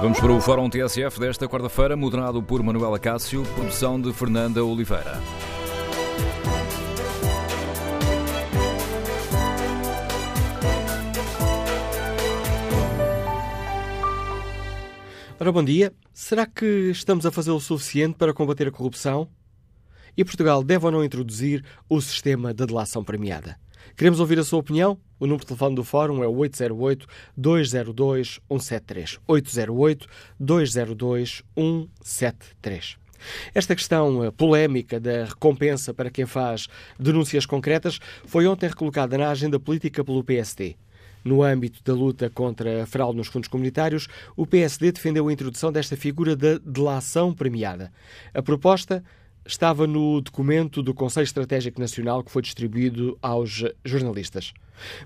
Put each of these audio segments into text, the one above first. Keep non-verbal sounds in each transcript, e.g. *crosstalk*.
Vamos para o Fórum TSF desta quarta-feira, moderado por Manuela Cássio, produção de Fernanda Oliveira. Ora, bom dia. Será que estamos a fazer o suficiente para combater a corrupção? E Portugal deve ou não introduzir o sistema de delação premiada? Queremos ouvir a sua opinião? O número de telefone do Fórum é o 808-202-173. 808-202-173. Esta questão eh, polémica da recompensa para quem faz denúncias concretas foi ontem recolocada na agenda política pelo PSD. No âmbito da luta contra a fraude nos fundos comunitários, o PSD defendeu a introdução desta figura da delação premiada. A proposta estava no documento do Conselho Estratégico Nacional que foi distribuído aos jornalistas.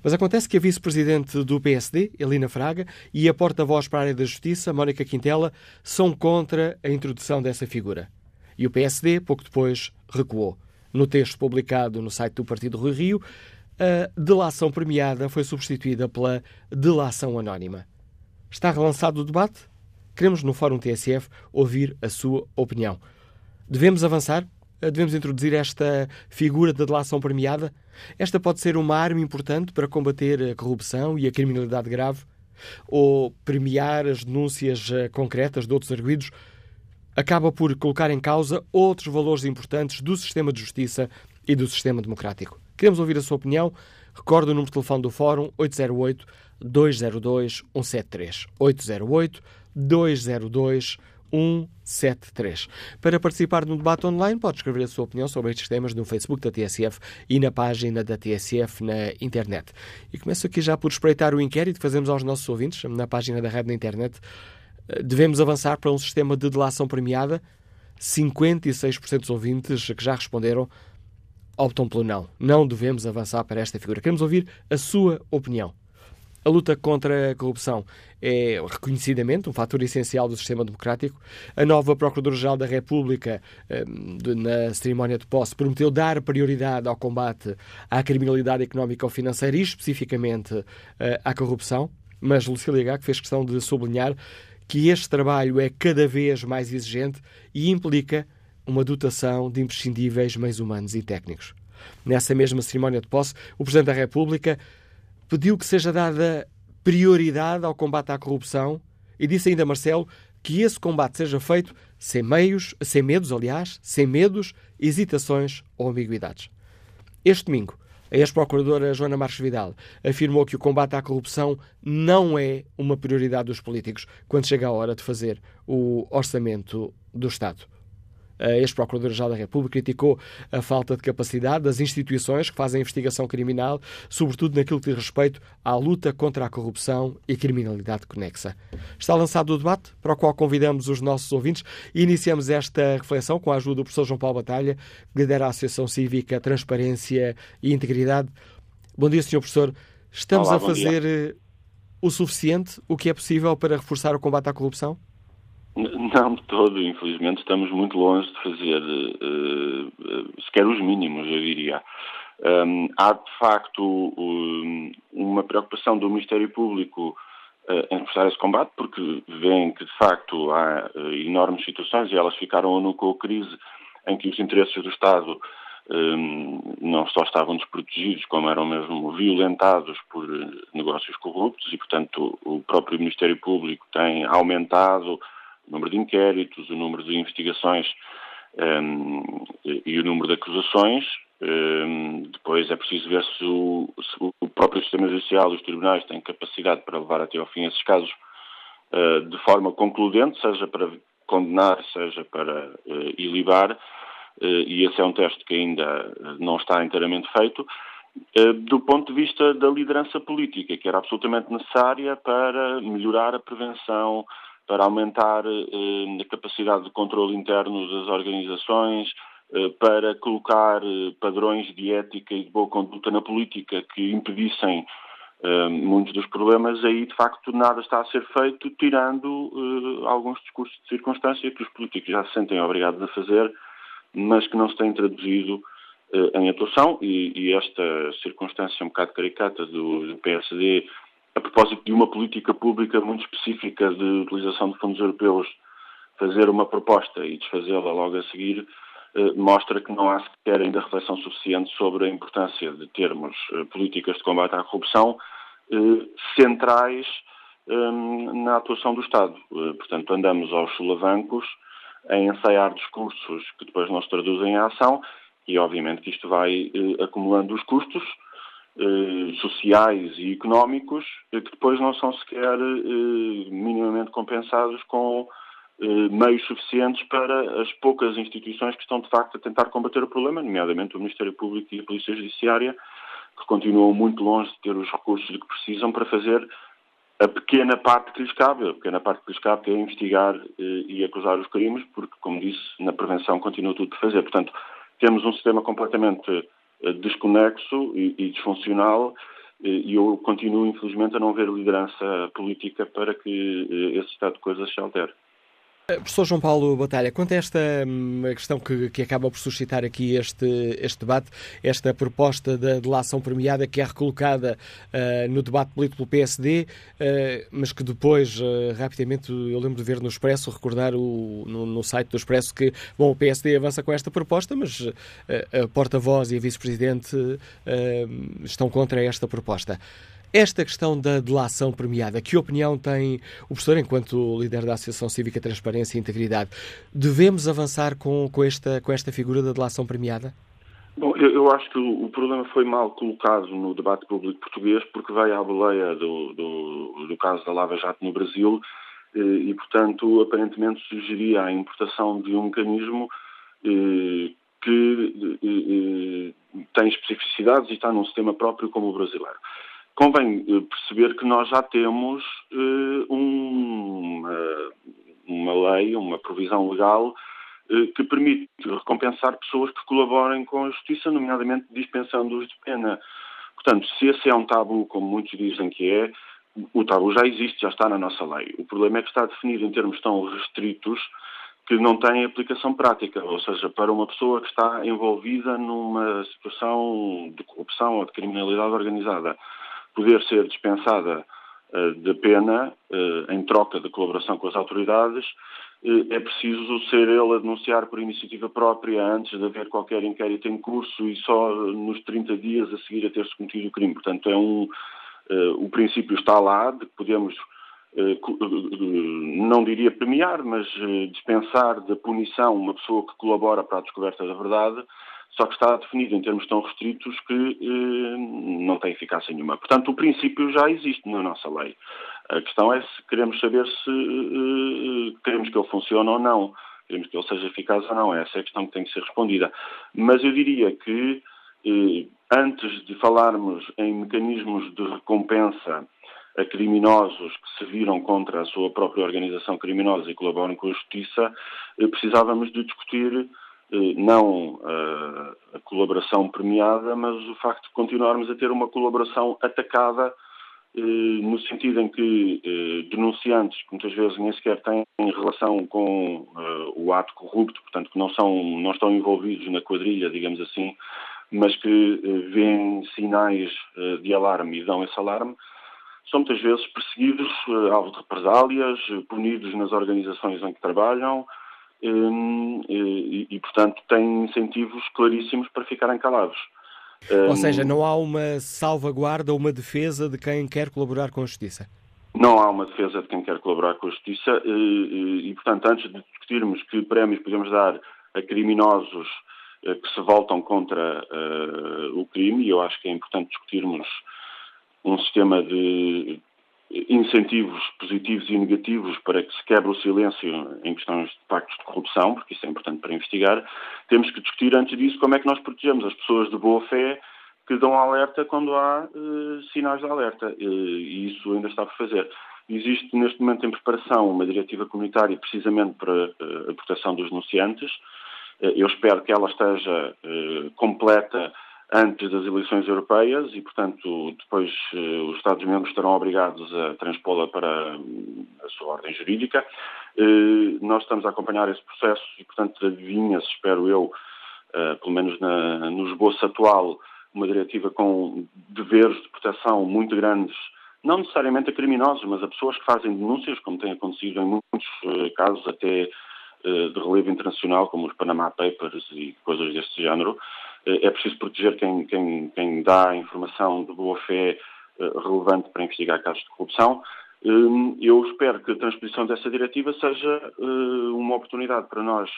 Mas acontece que a vice-presidente do PSD, Elina Fraga, e a porta-voz para a área da Justiça, Mónica Quintela, são contra a introdução dessa figura. E o PSD, pouco depois, recuou. No texto publicado no site do Partido Rui Rio, a delação premiada foi substituída pela delação anónima. Está relançado o debate? Queremos, no Fórum TSF, ouvir a sua opinião. Devemos avançar? Devemos introduzir esta figura da delação premiada? Esta pode ser uma arma importante para combater a corrupção e a criminalidade grave? Ou premiar as denúncias eh, concretas de outros arguídos acaba por colocar em causa outros valores importantes do sistema de justiça e do sistema democrático? Queremos ouvir a sua opinião. Recordo o número de telefone do Fórum 808 202 173. 808 202 173. 173. Para participar no debate online, pode escrever a sua opinião sobre estes temas no Facebook da TSF e na página da TSF na internet. E começo aqui já por espreitar o inquérito que fazemos aos nossos ouvintes na página da rede na internet. Devemos avançar para um sistema de delação premiada? 56% dos ouvintes que já responderam optam pelo não. Não devemos avançar para esta figura. Queremos ouvir a sua opinião. A luta contra a corrupção é reconhecidamente um fator essencial do sistema democrático. A nova Procuradora-Geral da República, hum, na cerimónia de posse, prometeu dar prioridade ao combate à criminalidade económica ou financeira e especificamente eh, à corrupção. Mas Lucília Gago fez questão de sublinhar que este trabalho é cada vez mais exigente e implica uma dotação de imprescindíveis meios humanos e técnicos. Nessa mesma cerimónia de posse, o Presidente da República pediu que seja dada prioridade ao combate à corrupção e disse ainda Marcelo que esse combate seja feito sem meios, sem medos, aliás, sem medos, hesitações ou ambiguidades. Este domingo, a ex-procuradora Joana Marques Vidal afirmou que o combate à corrupção não é uma prioridade dos políticos quando chega a hora de fazer o orçamento do Estado a ex-procuradora-geral da República criticou a falta de capacidade das instituições que fazem investigação criminal, sobretudo naquilo que diz respeito à luta contra a corrupção e criminalidade conexa. Está lançado o debate, para o qual convidamos os nossos ouvintes e iniciamos esta reflexão com a ajuda do professor João Paulo Batalha, que lidera a Associação Cívica Transparência e Integridade. Bom dia, Sr. Professor. Estamos Olá, a fazer. Eh, o suficiente, o que é possível para reforçar o combate à corrupção? Não de todo, infelizmente estamos muito longe de fazer uh, sequer os mínimos, eu diria. Um, há de facto um, uma preocupação do Ministério Público uh, em reforçar esse combate, porque veem que de facto há uh, enormes situações e elas ficaram no com a crise em que os interesses do Estado um, não só estavam desprotegidos, como eram mesmo violentados por negócios corruptos e, portanto, o próprio Ministério Público tem aumentado o número de inquéritos, o número de investigações um, e o número de acusações. Um, depois é preciso ver se o, se o, próprio sistema judicial, os tribunais, têm capacidade para levar até ao fim esses casos uh, de forma concludente, seja para condenar, seja para uh, ilibar, uh, e esse é um teste que ainda não está inteiramente feito. Do ponto de vista da liderança política, que era absolutamente necessária para melhorar a prevenção, para aumentar eh, a capacidade de controle interno das organizações, eh, para colocar eh, padrões de ética e de boa conduta na política que impedissem muitos dos problemas, aí de facto nada está a ser feito, tirando alguns discursos de circunstância que os políticos já se sentem obrigados a fazer, mas que não se têm traduzido em atuação, e, e esta circunstância um bocado caricata do, do PSD a propósito de uma política pública muito específica de utilização de fundos europeus, fazer uma proposta e desfazê-la logo a seguir, eh, mostra que não há sequer ainda reflexão suficiente sobre a importância de termos eh, políticas de combate à corrupção eh, centrais ehm, na atuação do Estado. Portanto, andamos aos solavancos a ensaiar discursos que depois não se traduzem em ação e, obviamente, que isto vai acumulando os custos eh, sociais e económicos eh, que depois não são sequer eh, minimamente compensados com meios suficientes para as poucas instituições que estão de facto a tentar combater o problema, nomeadamente o Ministério Público e a Polícia Judiciária, que continuam muito longe de ter os recursos de que precisam para fazer a pequena parte que lhes cabe, a pequena parte que lhes cabe é investigar e acusar os crimes, porque, como disse, na prevenção continua tudo por fazer. Portanto, temos um sistema completamente desconexo e, e disfuncional e eu continuo, infelizmente, a não ver liderança política para que eh, esse estado de coisas se altere. Eh, professor João Paulo Batalha, quanto a esta hum, questão que, que, acaba por suscitar aqui este, este debate, esta proposta da delação premiada que é recolocada uh, no debate político pelo PSD, uh, mas que depois, uh, rapidamente, eu lembro de ver no Expresso, recordar o, no, no, site do Expresso que, bom, o PSD avança com esta proposta, mas a porta-voz e a vice-presidente estão contra esta proposta. Esta questão da delação premiada, que opinião tem o professor enquanto líder da Associação Cívica Transparência e Integridade? Devemos avançar com, com, esta, com esta figura da delação premiada? Bom, eu, eu, acho que o, problema foi mal colocado no debate público português porque veio à boleia do, do, do caso da Lava Jato no Brasil eh, e, portanto, aparentemente sugeria a importação de um mecanismo eh, que eh, tem especificidades e está num sistema próprio como o brasileiro. Convém eh, perceber que nós já temos uh, um, uh, uma lei, uma provisão legal uh, que permite recompensar pessoas que colaborem com a justiça, nomeadamente dispensando-os de pena. Portanto, se esse é um tabu, como muitos dizem que é, o tabu já existe, já está na nossa lei. O problema é que está definido em termos tão restritos que não têm aplicação prática, ou seja, para uma pessoa que está envolvida numa situação de corrupção ou de criminalidade organizada poder ser dispensada uh, de pena uh, em troca de colaboração com as autoridades, uh, é preciso ser ele a denunciar por iniciativa própria antes de haver qualquer inquérito em curso e só nos 30 dias a seguir a ter-se cometido o crime. Portanto, é um, o princípio está lá de que podemos não diria premiar, mas dispensar da punição uma pessoa que colabora para a descoberta da verdade, só que está definido em termos tão restritos que eh, não tem eficácia nenhuma. Portanto, o princípio já existe na nossa lei. A questão é se queremos saber se eh, queremos que ele funcione ou não, queremos que ele seja eficaz ou não. Essa é a questão que tem que ser respondida. Mas eu diria que eh, antes de falarmos em mecanismos de recompensa a criminosos que se viram contra a sua própria organização criminosa e colaboram com a justiça, eh, precisávamos de discutir eh, não a, a, colaboração premiada, mas o facto de continuarmos a ter uma colaboração atacada eh, no sentido em que eh, denunciantes, que muitas vezes nem sequer têm relação com o ato corrupto, portanto que não, são, não estão envolvidos na quadrilha, digamos assim, mas que veem sinais de alarme e dão esse alarme, são muitas vezes perseguidos, alvo de represálias, punidos nas organizações em que trabalham, e, e, portanto, têm incentivos claríssimos para ficarem calados. Ou hum, seja, não há uma salvaguarda ou uma defesa de quem quer colaborar com a Justiça? Não há uma defesa de quem quer colaborar com a Justiça e, e portanto, antes de discutirmos que prémios podemos dar a criminosos eh, que se voltam contra uh, o crime, e eu acho que é importante discutirmos um sistema de incentivos positivos e negativos para que se quebre o silêncio em questões de pactos de corrupção, porque isso é importante para investigar, temos que discutir antes disso como é que nós protegemos as pessoas de boa fé que dão alerta quando há uh, sinais de alerta, uh, e isso ainda está por fazer. Existe neste momento em preparação uma diretiva comunitária precisamente para uh, a proteção dos denunciantes. eu espero que ela esteja completa antes das eleições europeias e, portanto, depois eh, os Estados-membros estarão obrigados a transpô-la para hum, a sua ordem jurídica. Eh, nós estamos a acompanhar esse processo e, portanto, adivinha-se, espero eu, eh, pelo menos na, no esboço atual, uma diretiva com deveres de proteção muito grandes não necessariamente a criminosos, mas a pessoas que fazem denúncias, como tem acontecido em muitos casos, até de relevo internacional, como os Panama Papers e coisas deste género. Uh, é preciso proteger quem, quem, quem dá informação de boa fé relevante para investigar casos de corrupção. Hum, eu espero que a transposição dessa diretiva seja uma oportunidade para nós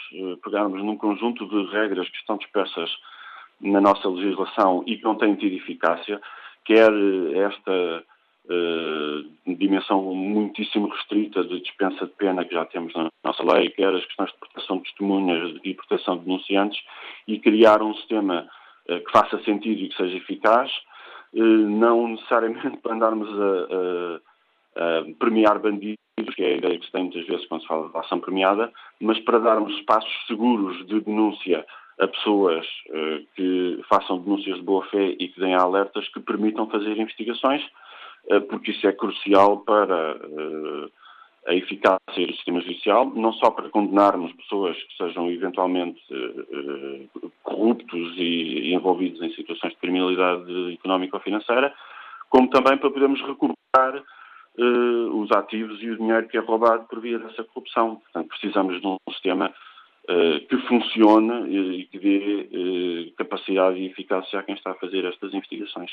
pegarmos num conjunto de regras que estão dispersas na nossa legislação e que não têm tido eficácia, quer esta uh, dimensão muitíssimo restrita de dispensa de pena que já temos na nossa lei, quer as questões de proteção de testemunhas e proteção de denunciantes, e criar um sistema uh, que faça sentido e que seja eficaz, uh, não necessariamente *laughs* para andarmos a, a, a premiar bandidos, que é a ideia que se tem muitas vezes quando se fala de ação premiada, mas para darmos espaços seguros de denúncia a pessoas que façam denúncias de boa fé e que deem alertas que permitam fazer investigações, porque isso é crucial para uh, a eficácia do sistema judicial, não só para condenarmos pessoas que sejam eventualmente corruptos e, envolvidos em situações de criminalidade económica ou financeira, como também para podermos recuperar os ativos e o dinheiro que é roubado por via dessa corrupção. Portanto, precisamos de um sistema eh, que funcione e que dê eh, capacidade e eficácia a quem está a fazer estas investigações.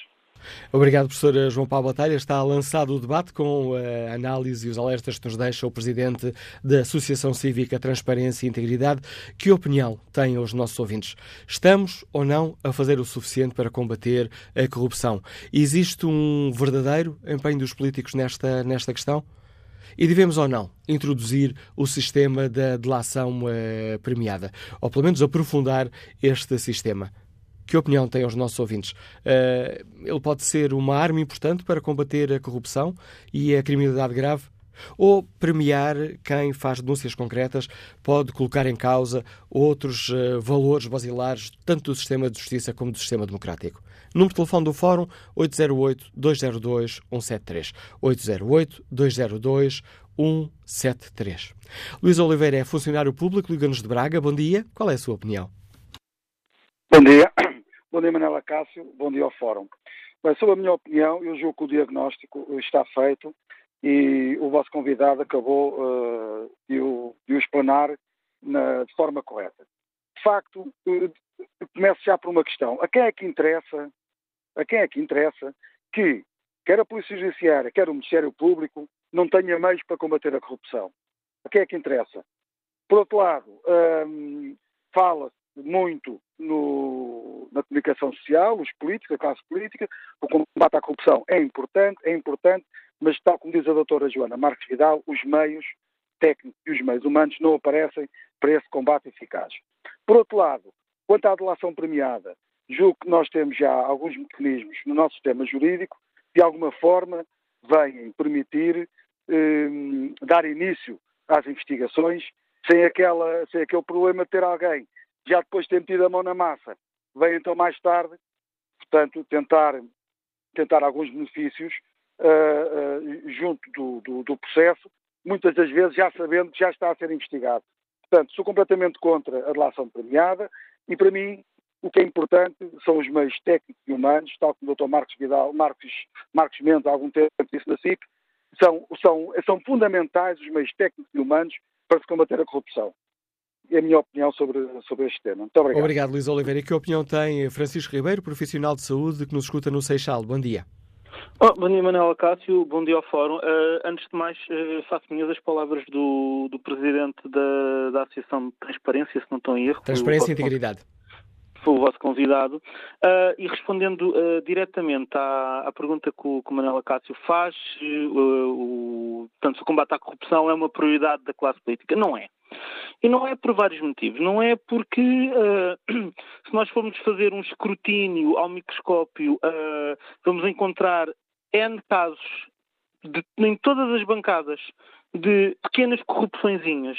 Obrigado, professor João Paulo Batalha. Está lançado o debate com a análise e os alertas que nos deixa o presidente da Associação Cívica Transparência e Integridade. Que opinião têm os nossos ouvintes? Estamos ou não a fazer o suficiente para combater a corrupção? Existe um verdadeiro empenho dos políticos nesta, nesta questão? E devemos ou não introduzir o sistema da delação uh, premiada? Ou pelo menos aprofundar este sistema? Que opinião têm os nossos ouvintes? Uh, ele pode ser uma arma importante para combater a corrupção e a criminalidade grave? Ou premiar quem faz denúncias concretas pode colocar em causa outros uh, valores basilares, tanto do sistema de justiça como do sistema democrático? Número de telefone do Fórum 808-202-173. 808-202-173. Luís Oliveira é funcionário público, Liga-nos de Braga. Bom dia. Qual é a sua opinião? Bom dia. Bom dia, Manela Cássio. Bom dia ao Fórum. Bem, sobre a minha opinião, eu julgo que o diagnóstico está feito e o vosso convidado acabou uh, de, o, de o explanar na, de forma correta. De facto, uh, começo já por uma questão. A quem é que interessa a quem é que interessa que quer a Polícia Judiciária, quer o Ministério Público, não tenha meios para combater a corrupção. A quem é que interessa? Por outro lado, hum, fala-se muito no, na comunicação social, os políticos, a classe política, o combate à corrupção é importante, é importante, mas tal como diz a doutora Joana Marques Vidal, os meios técnicos e os meios humanos não aparecem para esse combate eficaz. Por outro lado, quanto à delação premiada, julgo que nós temos já alguns mecanismos no nosso sistema jurídico que, de alguma forma, vêm permitir eh, dar início às investigações sem, aquela, sem aquele problema de ter alguém já depois de ter metido a mão na massa, vem então mais tarde, portanto, tentar, tentar alguns benefícios uh, uh, junto do, do, do, processo, muitas das vezes já sabendo que já está a ser investigado. Portanto, sou completamente contra a delação premiada e, para mim, o que é importante são os meios técnicos e humanos, tal como o Dr. Marcos Vidal, Marcos, Marcos Mendes, há algum tempo disse na CIP, são, são, são fundamentais os meios técnicos e humanos para se combater a corrupção. É a minha opinião sobre, sobre este tema. Muito obrigado. Obrigado, Luís Oliveira. E que opinião tem Francisco Ribeiro, profissional de saúde, que nos escuta no Seixal? Bom dia. Oh, bom dia, Manuel Acácio. Bom dia ao Fórum. Uh, antes de mais, uh, faço minhas as palavras do, do Presidente da, da Associação de Transparência, se não estou em erro. Transparência e Integridade foi o vosso convidado, uh, e respondendo uh, diretamente à, à, pergunta que o, que o Manuel Acácio faz, uh, o, portanto, o combate à corrupção é uma prioridade da classe política. Não é. E não é por vários motivos. Não é porque, *clears throat* se nós formos fazer um escrutínio ao microscópio, vamos encontrar N casos de, em todas as bancadas de pequenas corrupçõezinhas.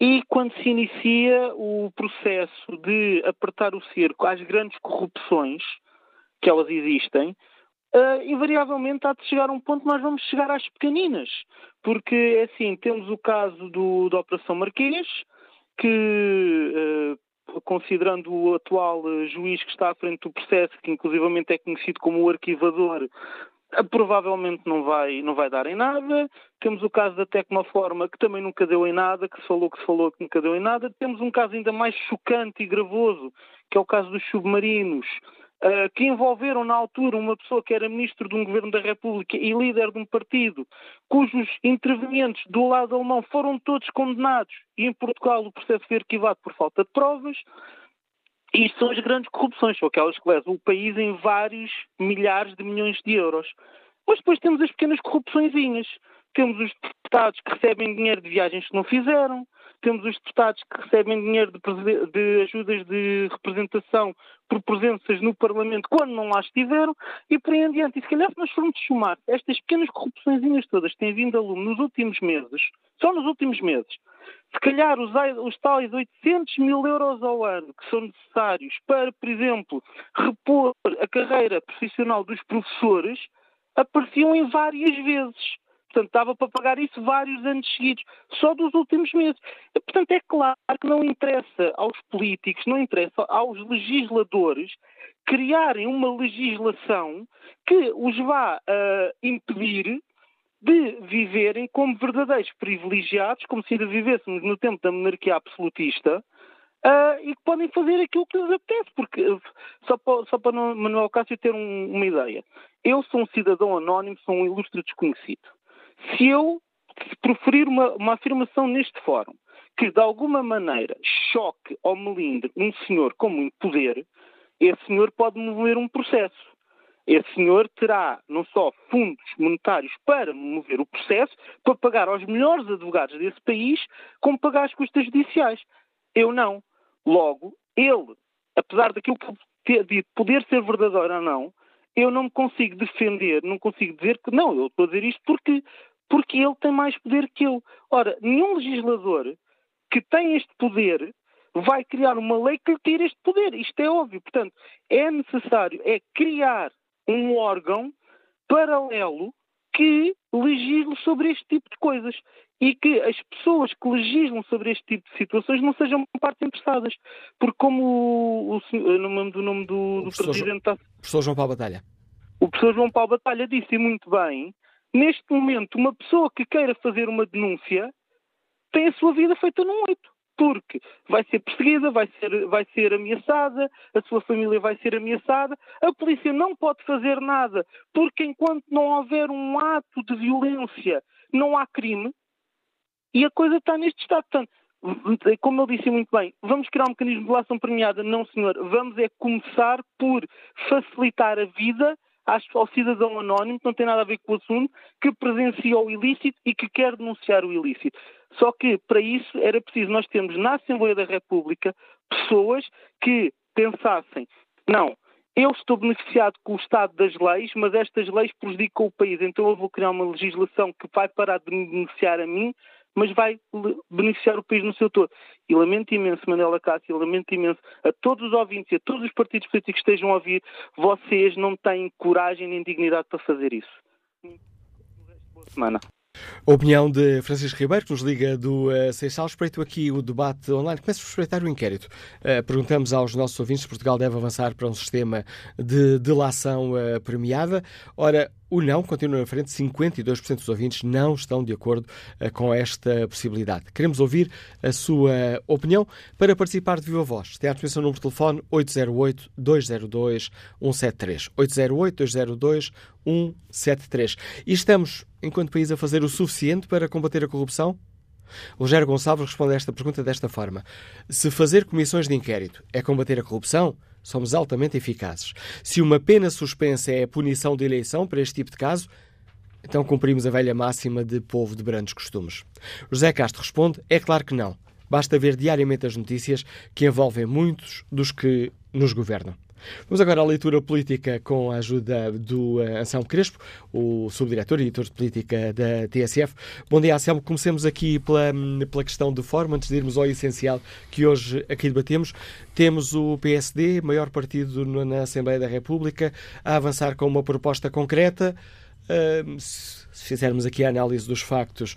E quando se inicia o processo de apertar o cerco às grandes corrupções, que elas existem, uh, invariavelmente há de chegar a um ponto nós vamos chegar às pequeninas. Porque, é assim, temos o caso do, da Operação Marquês, que, uh, considerando o atual uh, juiz que está à frente do processo, que inclusivamente é conhecido como o arquivador, provavelmente não vai, não vai dar em nada. Temos o caso da Tecnoforma, que também nunca deu em nada, que se falou que se falou que nunca deu em nada. Temos um caso ainda mais chocante e gravoso, que é o caso dos submarinos, uh, que envolveram na altura uma pessoa que era ministro de um governo da República e líder de um partido, cujos intervenientes do lado alemão foram todos condenados e em Portugal o processo foi arquivado por falta de provas. E isto são as grandes corrupções, são aquelas que levam o país em vários milhares de milhões de euros. Mas depois temos as pequenas corrupçõezinhas. Temos os deputados que recebem dinheiro de viagens que não fizeram, temos os deputados que recebem dinheiro de, de, ajudas de representação por presenças no Parlamento quando não lá estiveram e por aí em diante. E se calhar se nós formos somar estas pequenas corrupçõezinhas todas que têm vindo a lume nos últimos meses, só nos últimos meses, se calhar os, os tais 800 mil euros ao ano que são necessários para, por exemplo, repor a carreira profissional dos professores, apareciam em várias vezes. Portanto, dava para pagar isso vários anos seguidos, só dos últimos meses. Portanto, é claro que não interessa aos políticos, não interessa aos legisladores criarem uma legislação que os vá uh, impedir de viverem como verdadeiros privilegiados, como se ainda vivêssemos no tempo da monarquia absolutista, uh, e que podem fazer aquilo que lhes apetece. Porque, só para, só para Manuel Cássio ter um, uma ideia, eu sou um cidadão anónimo, sou um ilustre desconhecido. Se eu proferir uma, uma afirmação neste fórum que de alguma maneira choque ou melindre um senhor com muito poder, esse senhor pode mover um processo. Esse senhor terá não só fundos monetários para mover o processo, para pagar aos melhores advogados desse país, como pagar as custas judiciais. Eu não. Logo, ele, apesar daquilo que ter dito poder ser verdadeiro ou não, eu não me consigo defender, não consigo dizer que não, eu estou a dizer isto porque, porque ele tem mais poder que eu. Ora, nenhum legislador que tem este poder vai criar uma lei que lhe tire este poder. Isto é óbvio. Portanto, é necessário é criar um órgão paralelo que legisle sobre este tipo de coisas e que as pessoas que legislam sobre este tipo de situações não sejam partes interessadas. Porque como o, o, no nome do nome do, do Presidente... João, professor João Paulo Batalha. O professor João Paulo Batalha disse muito bem, neste momento uma pessoa que queira fazer uma denúncia tem a sua vida feita num oito porque vai ser perseguida, vai ser, vai ser ameaçada, a sua família vai ser ameaçada, a polícia não pode fazer nada, porque enquanto não houver um ato de violência, não há crime, e a coisa está neste estado. Portanto, como eu disse muito bem, vamos criar um mecanismo de relação premiada? Não, senhor. Vamos é começar por facilitar a vida ao cidadão anónimo, que não tem nada a ver com o assunto, que presencia o ilícito e que quer denunciar o ilícito. Só que, para isso, era preciso nós termos na Assembleia da República pessoas que pensassem, não, eu estou beneficiado com o Estado das leis, mas estas leis prejudicam o país, então eu vou criar uma legislação que vai parar de me beneficiar a mim, mas vai beneficiar o país no seu todo. E lamento imenso, Manuela Cássio, lamento imenso a todos os ouvintes e a todos os partidos políticos que estejam a ouvir, vocês não têm coragem nem dignidade para fazer isso. Boa semana. A opinião de Francisco Ribeiro, que nos liga do uh, Seixal. Espreito aqui o debate online. Começo por espreitar o inquérito. Uh, perguntamos aos nossos ouvintes se Portugal deve avançar para um sistema de delação uh, premiada. Ora, o não continua na frente, 52% dos ouvintes não estão de acordo uh, com esta possibilidade. Queremos ouvir a sua opinião. Para participar de viva voz, tem à disposição o número de telefone 808-202-173. 808-202-173. E estamos, enquanto país, a fazer o suficiente para combater a corrupção? Rogério Gonçalves responde a esta pergunta desta forma: Se fazer comissões de inquérito é combater a corrupção, somos altamente eficazes. Se uma pena suspensa é a punição de eleição para este tipo de caso, então cumprimos a velha máxima de povo de grandes costumes. José Castro responde: é claro que não. Basta ver diariamente as notícias que envolvem muitos dos que nos governam. Vamos agora à leitura política com a ajuda do uh, Anselmo Crespo, o subdiretor e editor de política da TSF. Bom dia, Anselmo. Comecemos aqui pela, pela questão de forma, antes de irmos ao essencial que hoje aqui debatemos. Temos o PSD, maior partido na Assembleia da República, a avançar com uma proposta concreta. Uh, se fizermos aqui a análise dos factos,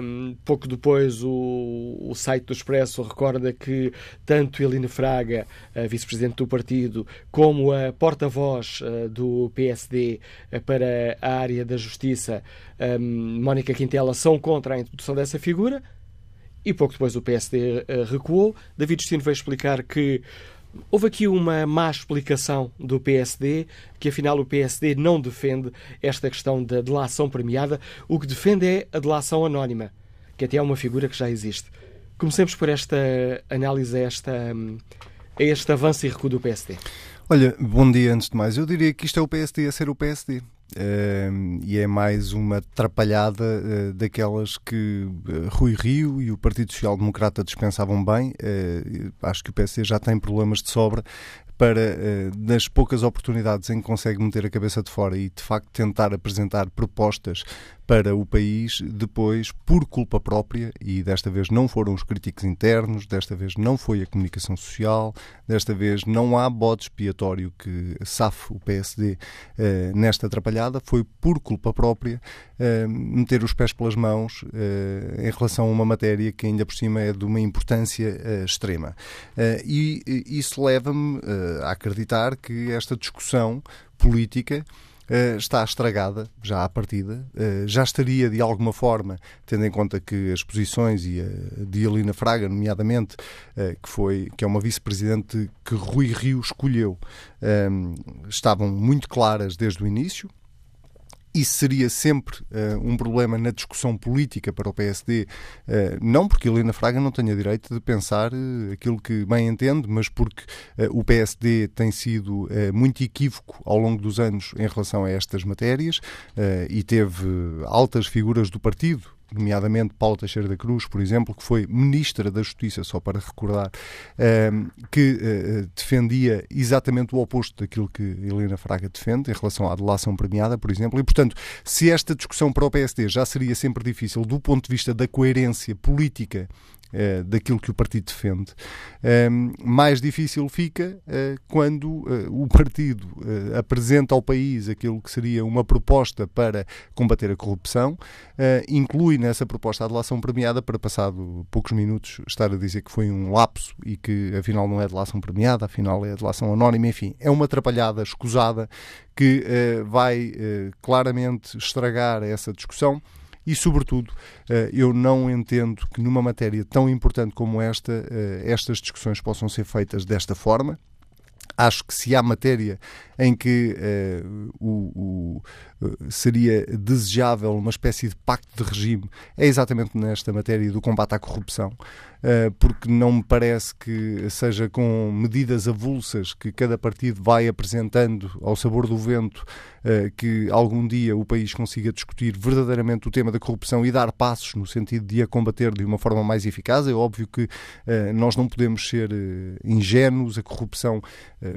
um, pouco depois o, o, site do Expresso recorda que tanto Eline Fraga, vice-presidente do partido, como a porta-voz uh, do PSD uh, para a área da justiça, um, Mónica Quintela, são contra a introdução dessa figura. E pouco depois o PSD uh, recuou. David Destino veio explicar que Houve aqui uma má explicação do PSD, que afinal o PSD não defende esta questão da delação premiada, o que defende é a delação anónima, que até é uma figura que já existe. Comecemos por esta análise esta, a este avanço e recuo do PSD. Olha, bom dia antes de mais. Eu diria que isto é o PSD a ser o PSD. E é mais uma atrapalhada uh, daquelas que uh, Rui Rio e o Partido Social Democrata dispensavam bem. acho que o PSD já tem problemas de sobra para, nas poucas oportunidades em que consegue meter a cabeça de fora e de facto tentar apresentar propostas para o país depois, por culpa própria, e desta vez não foram os críticos internos, desta vez não foi a comunicação social, desta vez não há bode expiatório que safe o PSD eh, nesta atrapalhada, foi por culpa própria eh, meter os pés pelas mãos eh, em relação a uma matéria que ainda por cima é de uma importância eh, extrema. Eh, e isso leva-me eh, a acreditar que esta discussão política está estragada já à partida. Uh, já estaria de alguma forma, tendo em conta que as posições e a de Alina Fraga, nomeadamente, uh, que, foi, que é uma vice-presidente que Rui Rio escolheu, estavam muito claras desde o início isso seria sempre uh, um problema na discussão política para o PSD, uh, eh, não porque Helena Fraga não tenha direito de pensar uh, aquilo que bem entende, mas porque o PSD tem sido muito equívoco ao longo dos anos em relação a estas matérias e teve altas figuras do partido nomeadamente Paulo Teixeira da Cruz, por exemplo, que foi Ministra da Justiça, só para recordar, ehm, que eh, defendia exatamente o oposto daquilo que Helena Fraga defende em relação à delação premiada, por exemplo. E, portanto, se esta discussão para o PSD já seria sempre difícil do ponto de vista da coerência política uh, daquilo que o partido defende, uh, mais difícil fica uh, quando o partido apresenta ao país aquilo que seria uma proposta para combater a corrupção, inclui nessa proposta a delação premiada para, passado poucos minutos, estar a dizer que foi um lapso e que afinal não é delação premiada, afinal é delação anónima, enfim, é uma atrapalhada escusada que vai claramente estragar essa discussão e, sobretudo, eh, eu não entendo que numa matéria tão importante como esta, eh, estas discussões possam ser feitas desta forma. Acho que se há matéria em que uh, o, o, seria desejável uma espécie de pacto de regime, é exatamente nesta matéria do combate à corrupção. Eh, porque não me parece que seja com medidas avulsas que cada partido vai apresentando ao sabor do vento eh, que algum dia o país consiga discutir verdadeiramente o tema da corrupção e dar passos no sentido de a combater de uma forma mais eficaz. É óbvio que eh, nós não podemos ser ingênuos, a corrupção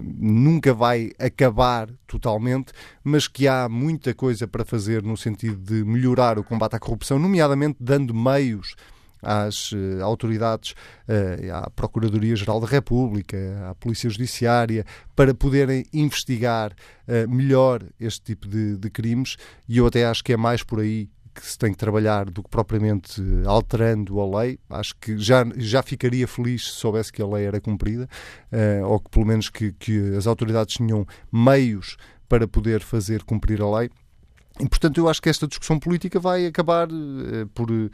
nunca vai acabar totalmente, mas que há muita coisa para fazer no sentido de melhorar o combate à corrupção, nomeadamente dando meios às uh, autoridades, uh, à Procuradoria-Geral da República, à Polícia Judiciária, para poderem investigar uh, melhor este tipo de, de crimes. E eu até acho que é mais por aí que se tem que trabalhar do que propriamente alterando a lei. Acho que já, já ficaria feliz se soubesse que a lei era cumprida, uh, ou que pelo menos que, que as autoridades tinham meios para poder fazer cumprir a lei. E, portanto, eu acho que esta discussão política vai acabar uh, por uh,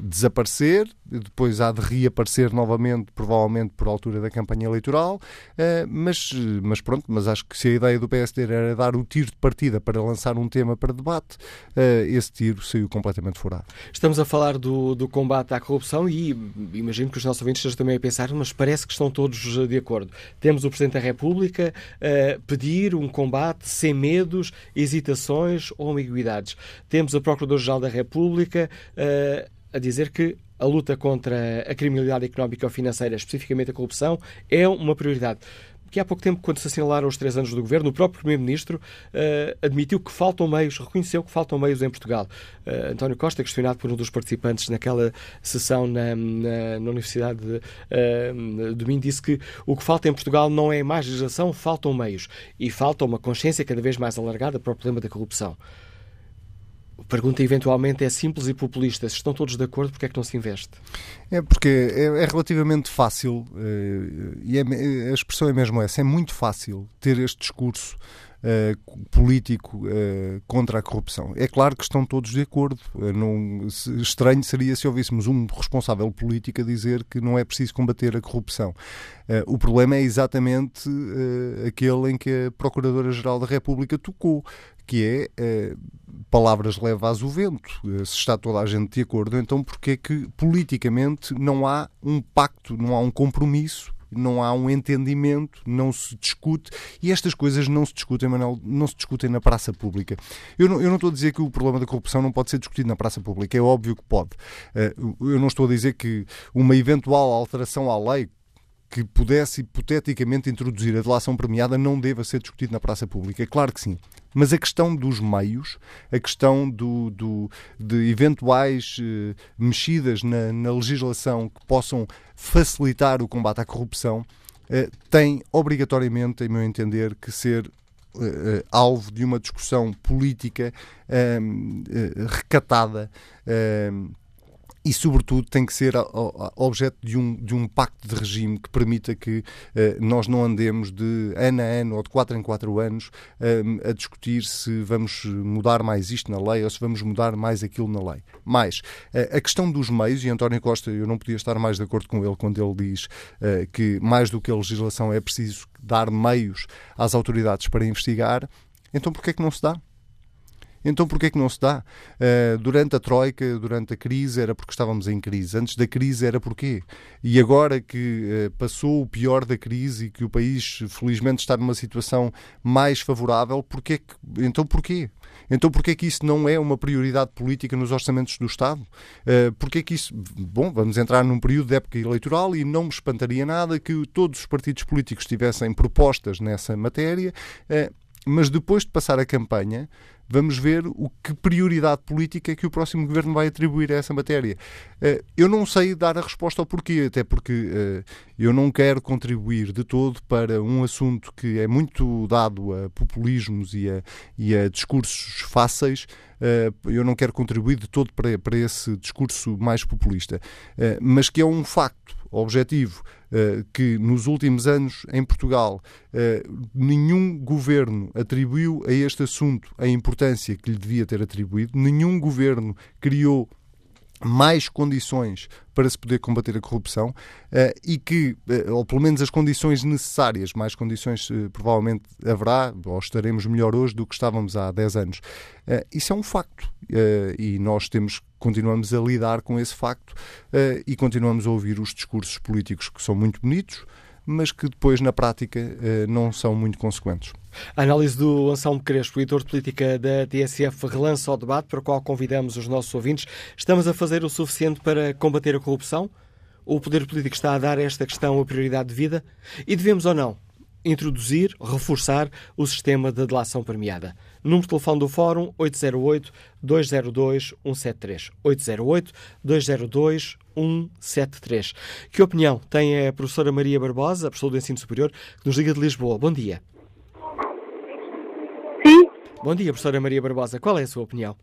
desaparecer, depois há de reaparecer novamente, provavelmente por altura da campanha eleitoral, uh, mas, mas pronto, mas acho que se a ideia do PSD era dar o tiro de partida para lançar um tema para debate, esse tiro saiu completamente furado. Estamos a falar do, do combate à corrupção e imagino que os nossos ouvintes estejam também a pensar, mas parece que estão todos de acordo. Temos o Presidente da República a pedir um combate sem medos, hesitações ambiguidades. Temos a Procurador-Geral da República uh, a dizer que a luta contra a criminalidade económica ou financeira, especificamente a corrupção, é uma prioridade que há pouco tempo, quando se assinalaram os três anos do governo, o próprio Primeiro-Ministro uh, admitiu que faltam meios, reconheceu que faltam meios em Portugal. Uh, António Costa, questionado por um dos participantes naquela sessão na, na, na Universidade de, uh, de disse que o que falta em Portugal não é mais legislação, faltam meios. E falta uma consciência cada vez mais alargada para o problema da corrupção. A pergunta eventualmente é simples e populista. Se estão todos de acordo, porque é que não se investe? É porque é, é relativamente fácil, uh, e é, a expressão é mesmo essa, é muito fácil ter este discurso uh, político uh, contra a corrupção. É claro que estão todos de acordo. Uh, não, se, estranho seria se ouvíssemos um responsável político a dizer que não é preciso combater a corrupção. o problema é exatamente aquele em que a Procuradora-Geral da República tocou, que é palavras levas o vento. Se está toda a gente de acordo, então porque é que politicamente não há um pacto, não há um compromisso não há um entendimento, não se discute e estas coisas não se discutem, Manuel, não se discutem na praça pública. Eu não, eu não estou a dizer que o problema da corrupção não pode ser discutido na praça pública, é óbvio que pode. Eh, eu não estou a dizer que uma eventual alteração à lei, que pudesse hipoteticamente introduzir a delação premiada não deva ser discutido na praça pública. Claro que sim. Mas a questão dos meios, a questão do, do de eventuais uh, mexidas na, na, legislação que possam facilitar o combate à corrupção, uh, tem obrigatoriamente, em meu entender, que ser uh, alvo de uma discussão política recatada e, sobretudo, tem que ser objeto de um, de um pacto de regime que permita que eh, nós não andemos de ano a ano ou de quatro em quatro anos eh, a discutir se vamos mudar mais isto na lei ou se vamos mudar mais aquilo na lei. Mais, eh, a questão dos meios, e António Costa, eu não podia estar mais de acordo com ele quando ele diz que mais do que a legislação é preciso dar meios às autoridades para investigar, então porquê é que não se dá? Então porquê é que não se dá? Uh, durante a Troika, durante a crise, era porque estávamos em crise. Antes da crise era porquê? E agora que uh, passou o pior da crise e que o país, felizmente, está numa situação mais favorável, porquê que, então porquê? Então porquê que isso não é uma prioridade política nos orçamentos do Estado? Uh, porquê que isso... Bom, vamos entrar num período de época eleitoral e não me espantaria nada que todos os partidos políticos tivessem propostas nessa matéria, uh, mas depois de passar a campanha vamos ver o que prioridade política é que o próximo governo vai atribuir a essa matéria. Eh, eu não sei dar a resposta ao porquê, até porque eh, eu não quero contribuir de todo para um assunto que é muito dado a populismos e a, e a discursos fáceis. Eh, eu não quero contribuir de todo para, para esse discurso mais populista, mas que é um facto objetivo que nos últimos anos em Portugal eh, nenhum governo atribuiu a este assunto a importância que lhe devia ter atribuído, nenhum governo criou mais condições para se poder combater a corrupção uh, e que, uh, ou pelo menos as condições necessárias, mais condições uh, provavelmente haverá, ou estaremos melhor hoje do que estávamos há 10 anos. isso é um facto e nós temos continuamos a lidar com esse facto e continuamos a ouvir os discursos políticos que são muito bonitos, mas que depois na prática não são muito consequentes. A análise do Anselmo Crespo, editor de política da TSF, relança o debate para o qual convidamos os nossos ouvintes. Estamos a fazer o suficiente para combater a corrupção? O poder político está a dar a esta questão a prioridade de vida? E devemos ou não introduzir, reforçar o sistema de delação premiada? Número de telefone do Fórum 808-202-173. 808-202-173. Que opinião tem a professora Maria Barbosa, professora do Ensino Superior, que nos liga de Lisboa? Bom dia. Bom dia, professora Maria Barbosa. Qual é a sua opinião?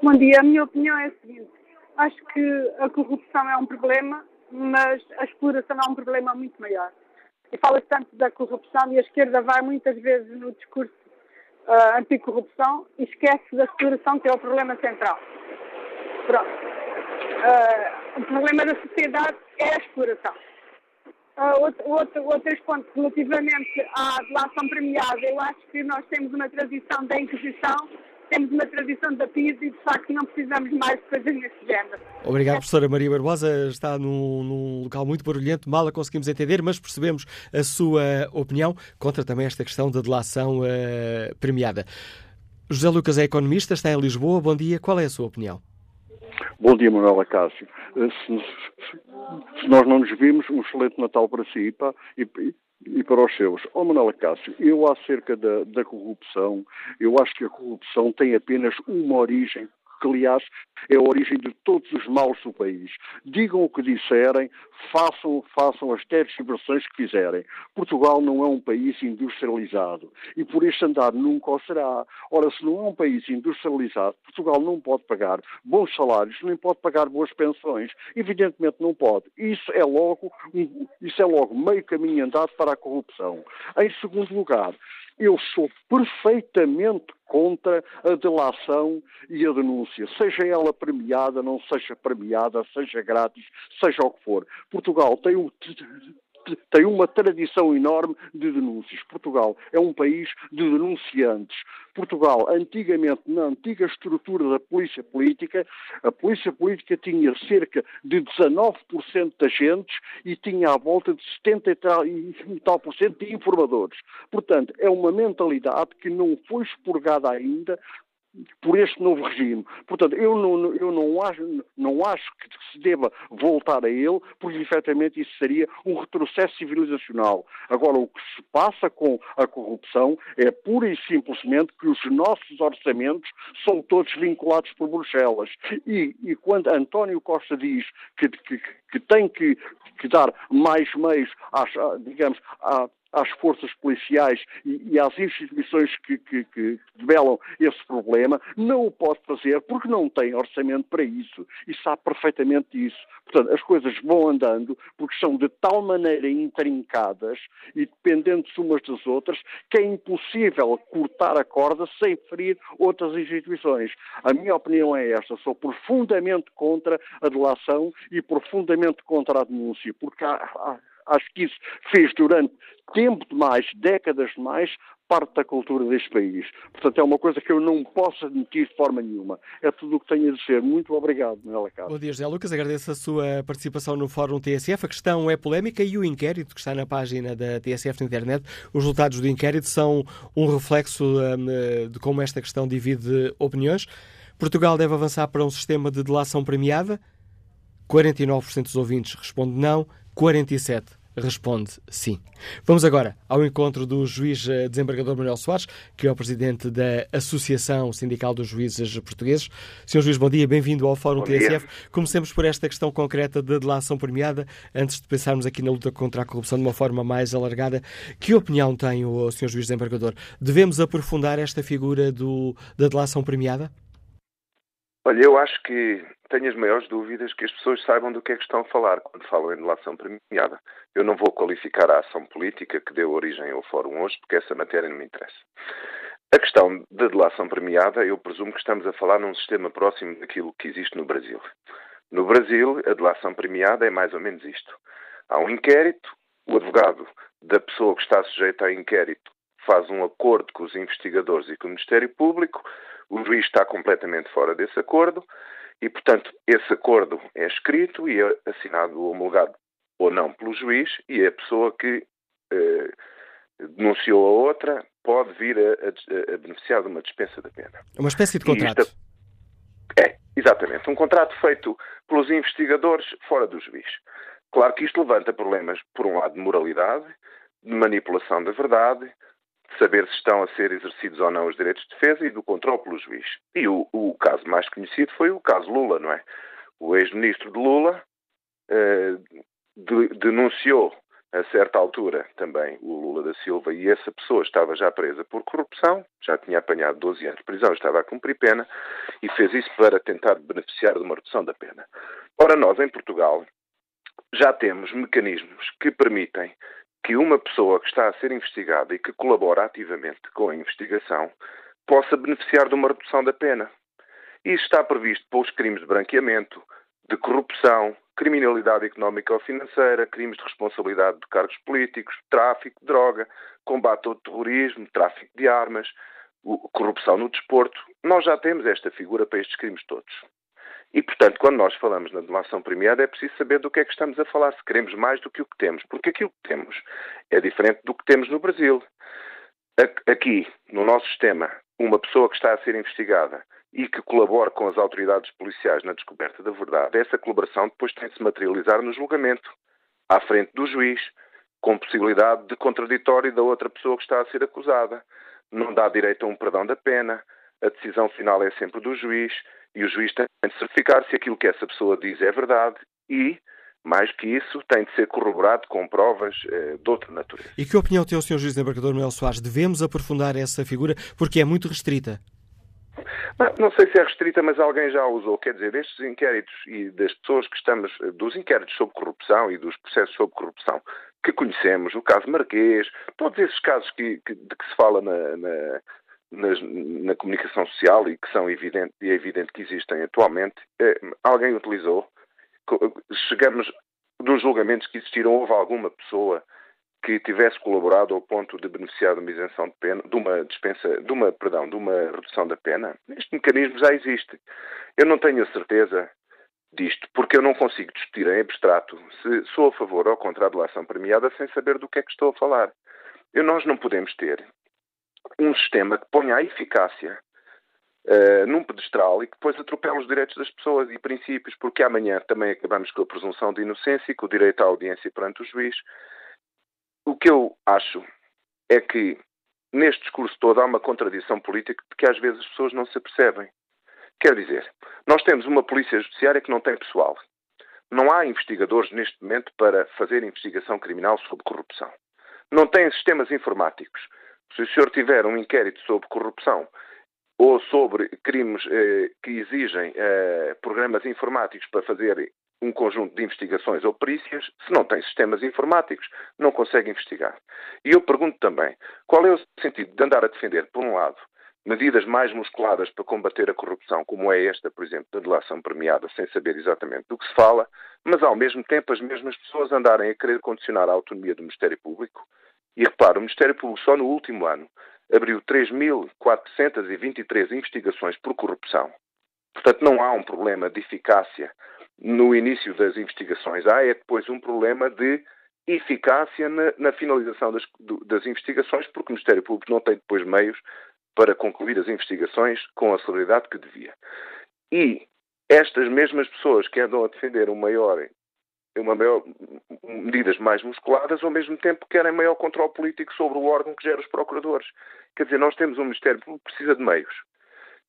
Bom dia. A minha opinião é a seguinte. Acho que a corrupção é um problema, mas a exploração é um problema muito maior. E fala-se tanto da corrupção e a esquerda vai muitas vezes no discurso uh, anticorrupção e esquece da exploração, que é o problema central. Pronto. Uh, o problema da sociedade é a exploração. Uh, outro, outro, pontos relativamente à delação premiada, eu acho que nós temos uma tradição da Inquisição, temos uma tradição da PIS e de facto não precisamos mais de coisas nesse género. Obrigado, professora Maria Barbosa. Está num, num, local muito barulhento, mal a conseguimos entender, mas percebemos a sua opinião contra também esta questão da delação uh, premiada. José Lucas é economista, está em Lisboa. Bom dia. Qual é a sua opinião? Bom dia, Manuel Acácio. Eh, se, se, nós não nos vimos, um excelente Natal para si e para, e, e para os seus. Ó oh, Manuel Acácio, eu acerca da, da corrupção, eu acho que a corrupção tem apenas uma origem que aliás é a origem de todos os maus do país. Digam o que disserem, façam, façam as tergiversações que fizerem. Portugal não é um país industrializado e por este andar nunca o será. Ora, se não é um país industrializado, Portugal não pode pagar bons salários, nem pode pagar boas pensões. Evidentemente não pode. Isso é logo, isso é logo meio caminho andado para a corrupção. Em segundo lugar, eu sou perfeitamente contra a delação e a denúncia, seja ela premiada, não seja premiada, seja grátis, seja o que for. Portugal tem o tem uma tradição enorme de denúncias. Portugal é um país de denunciantes. Portugal, antigamente, na antiga estrutura da polícia política, a polícia política tinha cerca de 19% de agentes e tinha à volta de 70 e tal, e tal por cento de informadores. Portanto, é uma mentalidade que não foi expurgada ainda por este novo regime. Portanto, eu não, eu não, acho, não acho que se deva voltar a ele, porque efetivamente isso seria um retrocesso civilizacional. Agora, o que se passa com a corrupção é pura e simplesmente que os nossos orçamentos são todos vinculados por Bruxelas. E, e quando António Costa diz que, que, que tem que, que, dar mais meios, às, digamos, à, às forças policiais e, e às instituições que, que, que develam esse problema, não o pode fazer porque não tem orçamento para isso e sabe perfeitamente isso. Portanto, as coisas vão andando porque são de tal maneira intrincadas e dependentes umas das outras que é impossível cortar a corda sem ferir outras instituições. A minha opinião é esta: sou profundamente contra a delação e profundamente contra a denúncia, porque há, há Acho que isso fez durante tempo demais, décadas demais, parte da cultura deste país. Portanto, é uma coisa que eu não posso admitir de forma nenhuma. É tudo o que tenho a dizer. Muito obrigado, Nela Casa. Bom dia, José Lucas. Agradeço a sua participação no Fórum TSF. A questão é polémica e o inquérito que está na página da TSF na internet, os resultados do inquérito são um reflexo um, de como esta questão divide opiniões. Portugal deve avançar para um sistema de delação premiada? 49% dos ouvintes responde não, 47% responde sim. Vamos agora ao encontro do juiz eh, desembargador Manuel Soares, que é o presidente da Associação Sindical dos Juízes Portugueses. Senhor juiz, bom dia, bem-vindo ao Fórum bom TSF. Dia. Comecemos por esta questão concreta da delação premiada, antes de pensarmos aqui na luta contra a corrupção de uma forma mais alargada. Que opinião tem o senhor juiz desembargador? Devemos aprofundar esta figura do, da delação premiada? Olha, eu acho que tenho as maiores dúvidas que as pessoas saibam do que é que estão a falar quando falam em delação premiada. Eu não vou qualificar a ação política que deu origem ao fórum hoje, porque essa matéria não me interessa. A questão da delação premiada, eu presumo que estamos a falar num sistema próximo daquilo que existe no Brasil. No Brasil, a delação premiada é mais ou menos isto. Há um inquérito, o advogado da pessoa que está sujeita a inquérito faz um acordo com os investigadores e com o Ministério Público, o juiz está completamente fora desse acordo e, portanto, esse acordo é escrito e é assinado ou homologado ou não pelo juiz e a pessoa que eh, denunciou a outra pode vir a, a, a, beneficiar de uma dispensa da pena. Uma espécie de contrato. é, exatamente. Um contrato feito pelos investigadores fora do juiz. Claro que isto levanta problemas, por um lado, de moralidade, de manipulação da verdade, saber se estão a ser exercidos ou não os direitos de defesa e do controle pelo juiz. E o, o caso mais conhecido foi o caso Lula, não é? O ex-ministro de Lula eh, de, denunciou a certa altura também o Lula da Silva e essa pessoa estava já presa por corrupção, já tinha apanhado 12 anos de prisão, estava a cumprir pena e fez isso para tentar beneficiar de uma redução da pena. Ora, nós em Portugal já temos mecanismos que permitem que uma pessoa que está a ser investigada e que colabora ativamente com a investigação possa beneficiar de uma redução da pena. Isso está previsto pelos crimes de branqueamento, de corrupção, criminalidade económica ou financeira, crimes de responsabilidade de cargos políticos, tráfico de droga, combate ao terrorismo, tráfico de armas, corrupção no desporto. Nós já temos esta figura para estes crimes todos. E, portanto, quando nós falamos na delação premiada, é preciso saber do que é que estamos a falar, se queremos mais do que o que temos, porque aquilo que temos é diferente do que temos no Brasil. Aqui, no nosso sistema, uma pessoa que está a ser investigada e que colabora com as autoridades policiais na descoberta da verdade, essa colaboração depois tem de se materializar no julgamento, à frente do juiz, com possibilidade de contraditório da outra pessoa que está a ser acusada. Não dá direito a um perdão da pena, a decisão final é sempre do juiz E o juiz tem de certificar se aquilo que essa pessoa diz é verdade e, mais que isso, tem de ser corroborado com provas eh, de outra natureza. E que opinião tem o Sr. Juiz Desembargador Manuel Soares? Devemos aprofundar essa figura porque é muito restrita? Não, não, sei se é restrita, mas alguém já usou. Quer dizer, estes inquéritos e das pessoas que estamos, dos inquéritos sobre corrupção e dos processos sobre corrupção que conhecemos, o caso Marquês, todos esses casos que, que, de que se fala na, na, na, na comunicação social e que são evidente, e é evidente que existem atualmente, eh, alguém utilizou. Chegamos, dos julgamentos que existiram, houve alguma pessoa que tivesse colaborado ao ponto de beneficiar de uma isenção de pena, de uma dispensa, de uma, perdão, de uma redução da pena. Este mecanismo já existe. Eu não tenho a certeza disto, porque eu não consigo discutir em abstrato se sou a favor ou contra a delação premiada sem saber do que é que estou a falar. E nós não podemos ter um sistema que ponha a eficácia uh, num pedestral e que depois atropela os direitos das pessoas e princípios, porque amanhã também acabamos com a presunção de inocência e com o direito à audiência perante o juiz. O que eu acho é que neste discurso todo há uma contradição política de que às vezes as pessoas não se apercebem. Quer dizer, nós temos uma polícia judiciária que não tem pessoal. Não há investigadores neste momento para fazer investigação criminal sobre corrupção. Não tem sistemas informáticos. Se o senhor tiver um inquérito sobre corrupção ou sobre crimes eh, que exigem eh, programas informáticos para fazer um conjunto de investigações ou perícias, se não tem sistemas informáticos, não consegue investigar. E eu pergunto também, qual é o sentido de andar a defender, por um lado, medidas mais musculadas para combater a corrupção, como é esta, por exemplo, da delação premiada, sem saber exatamente do que se fala, mas ao mesmo tempo as mesmas pessoas andarem a querer condicionar a autonomia do Ministério Público. E repare, o Ministério Público só no último ano abriu 3.423 investigações por corrupção. Portanto, não há um problema de eficácia no início das investigações. Há é depois um problema de eficácia na, na finalização das, das, investigações, porque o Ministério Público não tem depois meios para concluir as investigações com a celeridade que devia. E estas mesmas pessoas que andam a defender um maior, uma maior, medidas mais musculadas, ao mesmo tempo querem maior controle político sobre o órgão que gera os procuradores. Quer dizer, nós temos um Ministério Público que precisa de meios,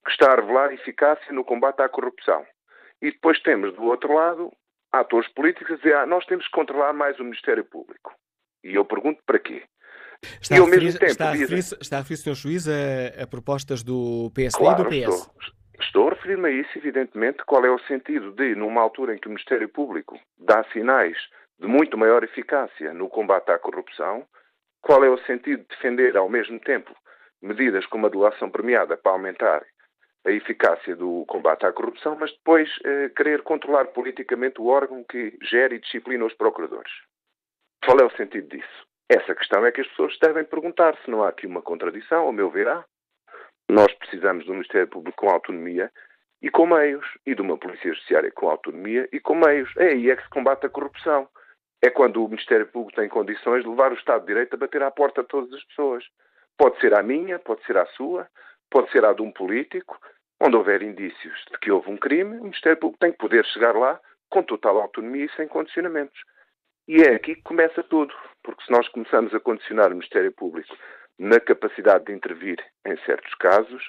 que está a revelar eficácia no combate à corrupção. E depois temos, do outro lado, atores políticos a dizer ah, nós temos que controlar mais o Ministério Público. E eu pergunto para quê? Está, e ao mesmo tempo, está, a referir, está a referir, Sr. Juiz, a, a, propostas do PSD claro, e do PS? Estou, estou a referir-me a isso, evidentemente. Qual é o sentido de, numa altura em que o Ministério Público dá sinais de muito maior eficácia no combate à corrupção, qual é o sentido de defender, ao mesmo tempo, medidas como a delação premiada para aumentar a eficácia do combate à corrupção, mas depois eh, querer controlar politicamente o órgão que gera e disciplina os procuradores. Qual é o sentido disso? Essa questão é que as pessoas devem perguntar se não há aqui uma contradição, ao meu ver há. Nós precisamos de um Ministério Público com autonomia e com meios, e de uma Polícia Judiciária com autonomia e com meios. É aí é que se combate a corrupção. É quando o Ministério Público tem condições de levar o Estado de Direito a bater à porta de todas as pessoas. Pode ser a minha, pode ser a sua, pode ser a de um político, Onde houver indícios de que houve um crime, o Ministério Público tem que poder chegar lá com total autonomia e sem condicionamentos. E é aqui que começa tudo, porque se nós começamos a condicionar o Ministério Público na capacidade de intervir em certos casos,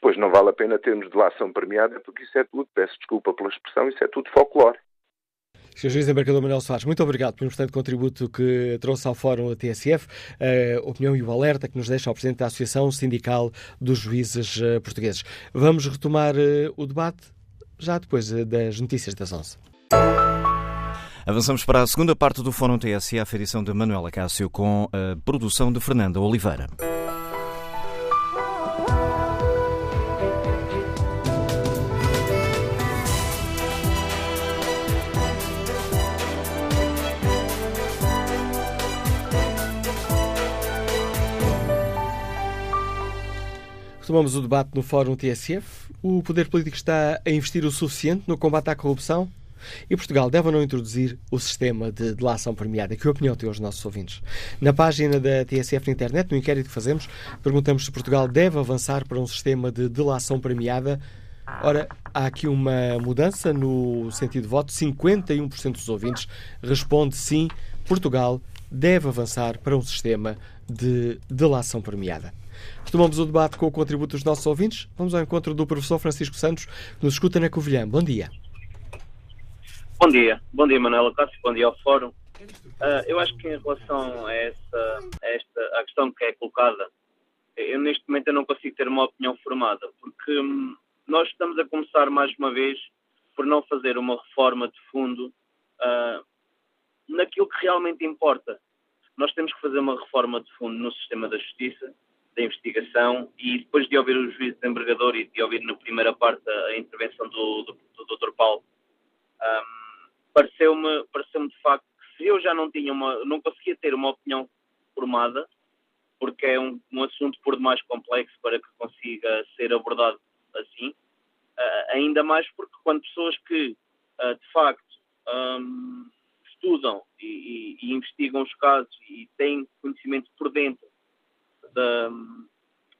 pois não vale a pena termos delação premiada, porque isso é tudo, peço desculpa pela expressão, isso é tudo folclore. Sr. Juiz Embarcador Manuel Soares, muito obrigado pelo importante contributo que trouxe ao Fórum da TSF, a opinião e o alerta que nos deixa ao Presidente da Associação Sindical dos Juízes eh, Portugueses. Vamos retomar eh, o debate já depois eh, das notícias das 11. Avançamos para a segunda parte do Fórum TSF, edição de Manuela Cássio, com a produção de Fernanda Oliveira. Retomamos o debate no Fórum TSF. O poder político está a investir o suficiente no combate à corrupção? E Portugal deve ou não introduzir o sistema de delação premiada? Que opinião têm os nossos ouvintes? Na página da TSF na internet, no inquérito que fazemos, perguntamos se Portugal deve avançar para um sistema de delação premiada. Ora, há aqui uma mudança no sentido de voto. 51% dos ouvintes responde sim, Portugal deve avançar para um sistema de delação premiada. Retomamos o debate com o contributo dos nossos ouvintes. Vamos ao encontro do professor Francisco Santos, que nos escuta na Covilhã. Bom dia. Bom dia. Bom dia, Manuela Cássio. Bom dia ao Fórum. Uh, eu acho que em relação a, essa, a esta a questão que é colocada, eu neste momento eu não consigo ter uma opinião formada, porque hum, nós estamos a começar mais uma vez por não fazer uma reforma de fundo uh, naquilo que realmente importa. Nós temos que fazer uma reforma de fundo no sistema da justiça, da investigação, e depois de ouvir o juiz desembargador e de ouvir na primeira parte a intervenção do, do, do Dr. Paulo, um, pareceu-me pareceu de facto que se eu já não tinha uma, não conseguia ter uma opinião formada, porque é um, um assunto por demais complexo para que consiga ser abordado assim, uh, ainda mais porque quando pessoas que uh, de facto um, estudam e, e, e, investigam os casos e têm conhecimento por dentro da,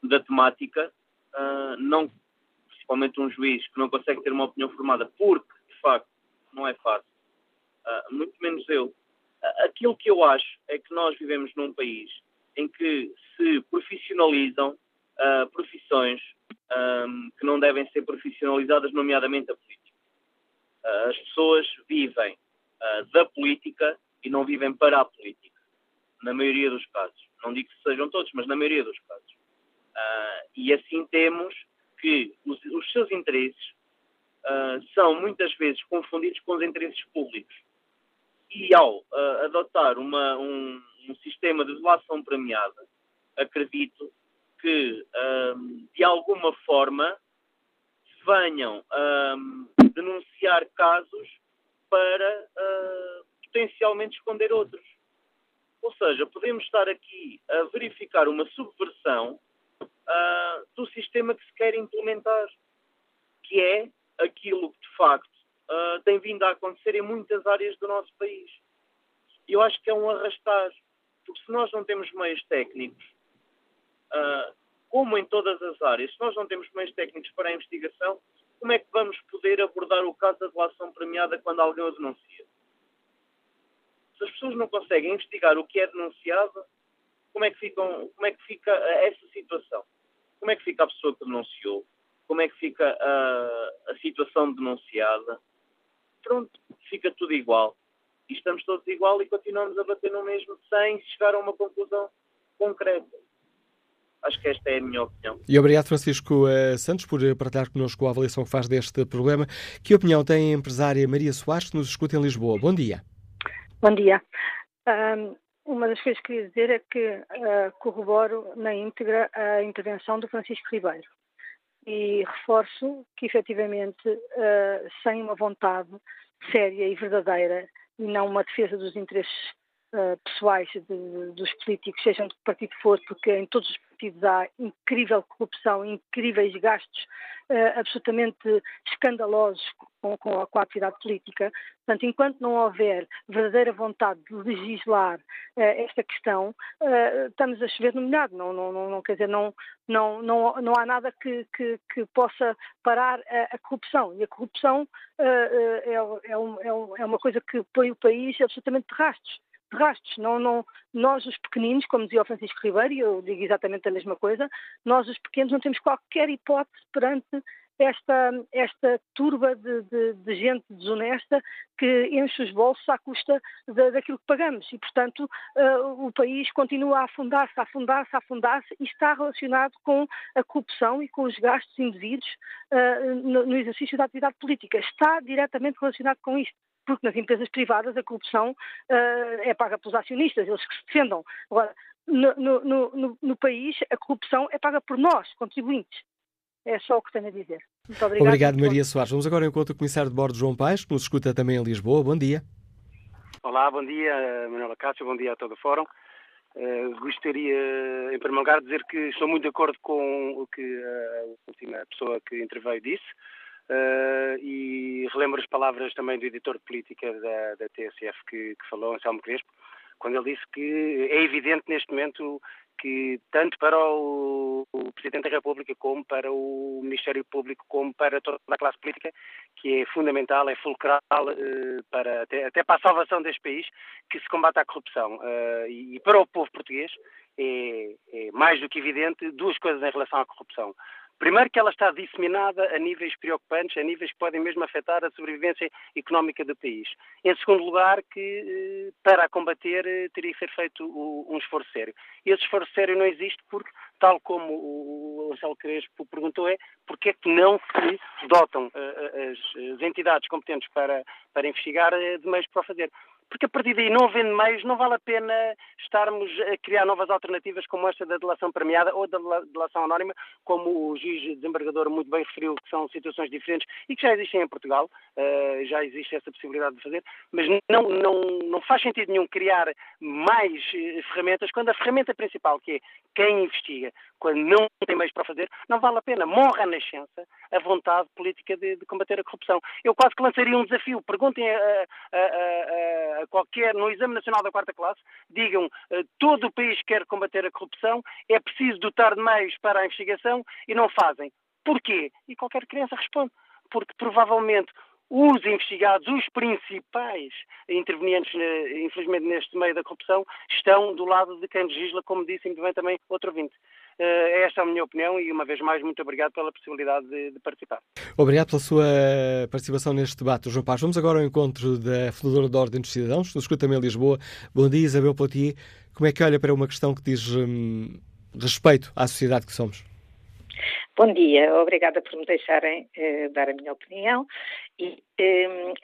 da temática, uh, não, principalmente um juiz que não consegue ter uma opinião formada porque de facto não é fácil uh, muito menos eu. Uh, aquilo que eu acho é que nós vivemos num país em que se profissionalizam uh, profissões um, que não devem ser profissionalizadas, nomeadamente a política. as pessoas vivem da política e não vivem para a política, na maioria dos casos. Não digo que sejam todos, mas na maioria dos casos. e assim temos que os, os seus interesses Uh, são muitas vezes confundidos com os interesses públicos e ao uh, adotar uma, um, um, sistema de delação premiada, acredito que, um, de alguma forma, venham um, denunciar casos para uh, potencialmente esconder outros. Ou seja, podemos estar aqui a verificar uma subversão uh, do sistema que se quer implementar, que é aquilo que de facto uh, tem vindo a acontecer em muitas áreas do nosso país. E eu acho que é um arrastar, porque se nós não temos meios técnicos, uh, como em todas as áreas, se nós não temos meios técnicos para a investigação, como é que vamos poder abordar o caso da delação premiada quando alguém o denuncia? Se as pessoas não conseguem investigar o que é denunciado, como é que, ficam, como é que fica essa situação? Como é que fica a pessoa que denunciou? Como é que fica a, a situação denunciada? Pronto, fica tudo igual. E estamos todos igual e continuamos a bater no mesmo sem chegar a uma conclusão concreta. Acho que esta é a minha opinião. E obrigado, Francisco uh, Santos, por partilhar connosco a avaliação que faz deste problema. Que opinião tem a empresária Maria Soares, que nos escuta em Lisboa? Bom dia. Bom dia. Um, uma das coisas que queria dizer é que uh, corroboro na íntegra a intervenção do Francisco Ribeiro e reforço que, efetivamente, uh, sem uma vontade séria e verdadeira e não uma defesa dos interesses uh, pessoais de, dos políticos, sejam de que partido for, porque em todos os partidos há incrível corrupção, incríveis gastos uh, absolutamente escandalosos com, com, a, com, a, atividade política. Portanto, enquanto não houver verdadeira vontade de legislar uh, esta questão, uh, estamos a chover no molhado. Não, não, não, não, quer dizer, não, não, não, não há nada que, que, que possa parar a, a, corrupção. E a corrupção é, é, é, é, uma coisa que põe o país absolutamente de rastros rastros. Não, não, nós, os pequeninos, como dizia o Francisco Ribeiro, e eu digo exatamente a mesma coisa, nós, os pequenos, não temos qualquer hipótese perante esta, esta turba de, de, de, gente desonesta que enche os bolsos à custa de, daquilo que pagamos. E, portanto, uh, o país continua a afundar-se, a afundar-se, a afundar-se e está relacionado com a corrupção e com os gastos indevidos uh, no, no exercício da atividade política. Está diretamente relacionado com isto porque nas empresas privadas a corrupção uh, é paga pelos acionistas, eles que se defendam. Agora, no, no, no, no, país, a corrupção é paga por nós, contribuintes. É só o que tenho a dizer. Muito obrigado. Obrigado, Maria Soares. Vamos agora ao encontro do Comissário de Bordo, João Paes, que nos escuta também em Lisboa. Bom dia. Olá, bom dia, Manuela Cássio, bom dia a todo o Fórum. Uh, gostaria, em primeiro lugar, de dizer que estou muito de acordo com o que a última pessoa que interveio disse. Uh, e relembro as palavras também do editor de política da, da TSF que, que falou, Anselmo Crespo, quando ele disse que é evidente neste momento que tanto para o, o, Presidente da República como para o Ministério Público como para toda a classe política que é fundamental, é fulcral uh, para até, até, para a salvação deste país que se combate a corrupção uh, e, e, para o povo português é, é mais do que evidente duas coisas em relação à corrupção. Primeiro que ela está disseminada a níveis preocupantes, a níveis que podem mesmo afetar a sobrevivência económica do país. Em segundo lugar, que eh, para a combater eh, teria que ser feito um esforço sério. Esse esforço sério não existe porque, tal como o Marcelo Crespo perguntou, é porque é que não se dotam eh, as entidades competentes para, para investigar de meios para o fazer porque a partir daí, não havendo meios, não vale a pena estarmos a criar novas alternativas como esta da delação premiada ou da delação anónima, como o juiz desembargador muito bem referiu, que são situações diferentes e que já existem em Portugal, uh, já existe essa possibilidade de fazer, mas não, não, não faz sentido nenhum criar mais uh, ferramentas quando a ferramenta principal, que é quem investiga, quando não tem meios para fazer, não vale a pena. Morra a nascença a vontade política de, de combater a corrupção. Eu quase que lançaria um desafio. Perguntem a, a, a, a qualquer, no Exame Nacional da Quarta Classe, digam uh, todo o país quer combater a corrupção, é preciso dotar de meios para a investigação e não fazem. Porquê? E qualquer criança responde. Porque provavelmente os investigados, os principais intervenientes, eh, infelizmente, neste meio da corrupção, estão do lado de quem legisla, como disse muito bem também outro ouvinte. Uh, esta é a minha opinião e, uma vez mais, muito obrigado pela possibilidade de, de, participar. Obrigado pela sua participação neste debate, João Paz. Vamos agora ao encontro da fundadora da Ordem dos Cidadãos, do Escuta-me em Lisboa. Bom dia, Isabel Potier. Como é que olha para uma questão que diz hum, respeito à sociedade que somos? Bom dia, obrigada por me deixarem eh, dar a minha opinião.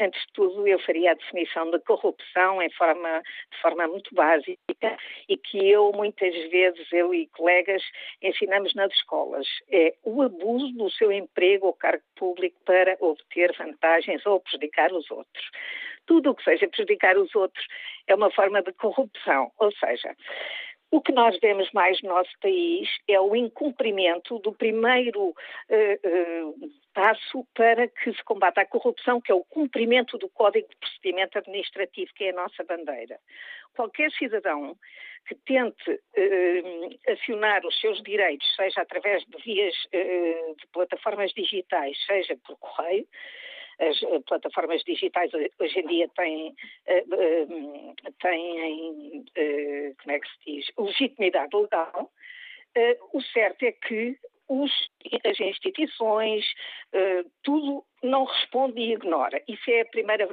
Antes de tudo, eu faria a definição de corrupção em forma, de forma muito básica e que eu, muitas vezes, eu e colegas, ensinamos nas escolas. É o abuso do seu emprego ou cargo público para obter vantagens ou prejudicar os outros. Tudo o que seja prejudicar os outros é uma forma de corrupção, ou seja, o que nós vemos mais no nosso país é o incumprimento do primeiro uh, uh, passo para que se combata a corrupção, que é o cumprimento do Código de Procedimento Administrativo, que é a nossa bandeira. Qualquer cidadão que tente uh, acionar os seus direitos, seja através de vias de plataformas digitais, seja por correio, as eh, plataformas digitais hoje em dia têm, eh, eh, têm como é que se diz, legitimidade legal. O certo é que os, as instituições, tudo não responde e ignora. Isso é a primeira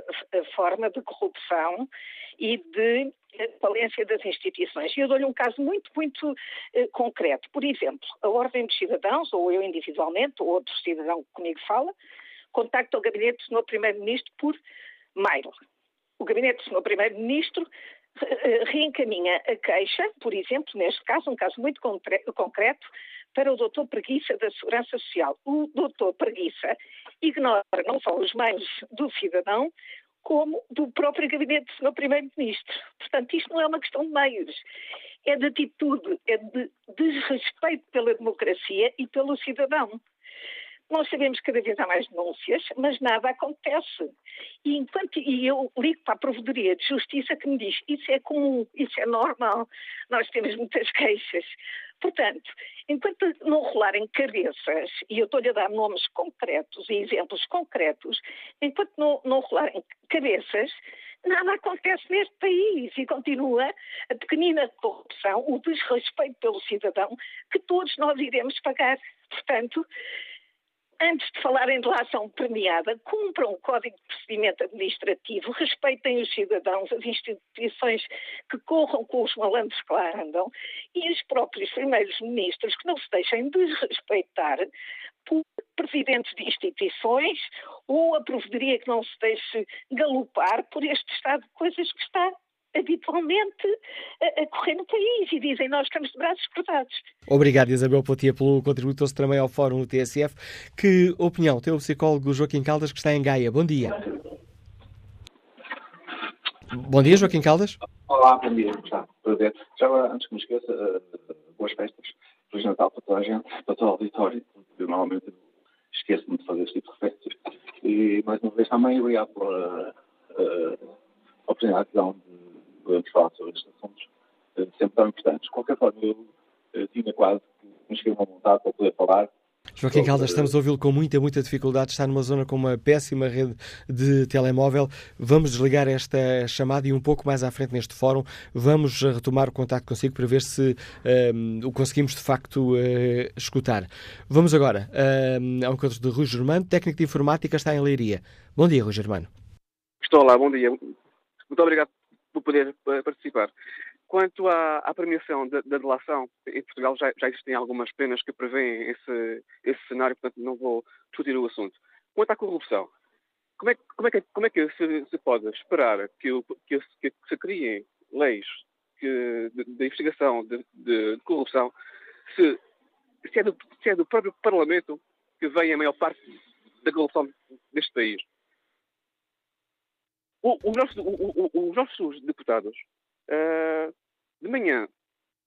forma de corrupção e de falência das instituições. E eu dou-lhe um caso muito, muito concreto. Por exemplo, a Ordem dos Cidadãos, ou eu individualmente, ou outro cidadão que comigo fala, contacta o gabinete do Sr. Primeiro-Ministro por mail. O gabinete do Sr. Primeiro-Ministro eh, reencaminha a queixa, por exemplo, neste caso, um caso muito concreto, para o doutor Preguiça da Segurança Social. O doutor Preguiça ignora não só os meios do cidadão, como do próprio gabinete do Sr. Primeiro-Ministro. Portanto, isto não é uma questão de meios, é de atitude, é de desrespeito pela democracia e pelo cidadão. Nós sabemos cada vez há mais denúncias, mas nada acontece. E, enquanto, e eu ligo para a Provedoria de Justiça que me diz isso é comum, isso é normal, nós temos muitas *laughs* queixas. Portanto, enquanto não rolarem cabeças, e eu estou-lhe a dar nomes concretos e exemplos concretos, enquanto não, não rolarem cabeças, nada acontece neste país e continua a pequenina corrupção, o desrespeito pelo cidadão que todos nós iremos pagar. Portanto, antes de falarem de lação premiada, cumpram o Código de Procedimento Administrativo, respeitem os cidadãos, as instituições que corram com os malandros que lá andam e os próprios primeiros ministros que não se deixem desrespeitar por presidentes de instituições ou a provedoria que não se deixe galopar por este estado de coisas que está habitualmente a, a, correr no país e dizem nós estamos de braços cruzados. Obrigado, Isabel Potia, pelo contributo trouxe também ao Fórum do TSF. Que opinião tem o psicólogo Joaquim Caldas, que está em Gaia? Bom dia. Bom dia, Joaquim Caldas. Olá, bom dia. Já, prazer. Já agora, antes que me esqueça, uh, boas festas. Feliz Natal para toda a gente, para todo o auditório. Eu normalmente esqueço-me de fazer este tipo de referências. E mais uma vez também obrigado pela uh, oportunidade que dão de podemos falar sobre estes assuntos, eh, sempre tão importantes. De qualquer forma, eu tinha quase que me escrever uma vontade para poder falar. Joaquim Caldas, estamos a ouvi-lo com muita, muita dificuldade. Está numa zona com uma péssima rede de telemóvel. Vamos desligar esta chamada e um pouco mais à frente neste fórum vamos retomar o contato consigo para ver se um, o conseguimos de facto uh, escutar. Vamos agora um, ao encontro de Rui Germano, técnico de informática, está em Leiria. Bom dia, Rui Germano. Estou lá, bom dia. Muito obrigado por poder participar. Quanto à, à premiação da, delação, em Portugal já, já, existem algumas penas que prevêem esse, esse cenário, portanto não vou discutir o assunto. Quanto à corrupção, como é, como é que, como é que se, se pode esperar que, que, que, se criem leis de, de, investigação de, de, corrupção se, se, é do, se é do próprio Parlamento que vem a maior parte da corrupção deste país? O, o nosso, o, os nossos deputados uh, de manhã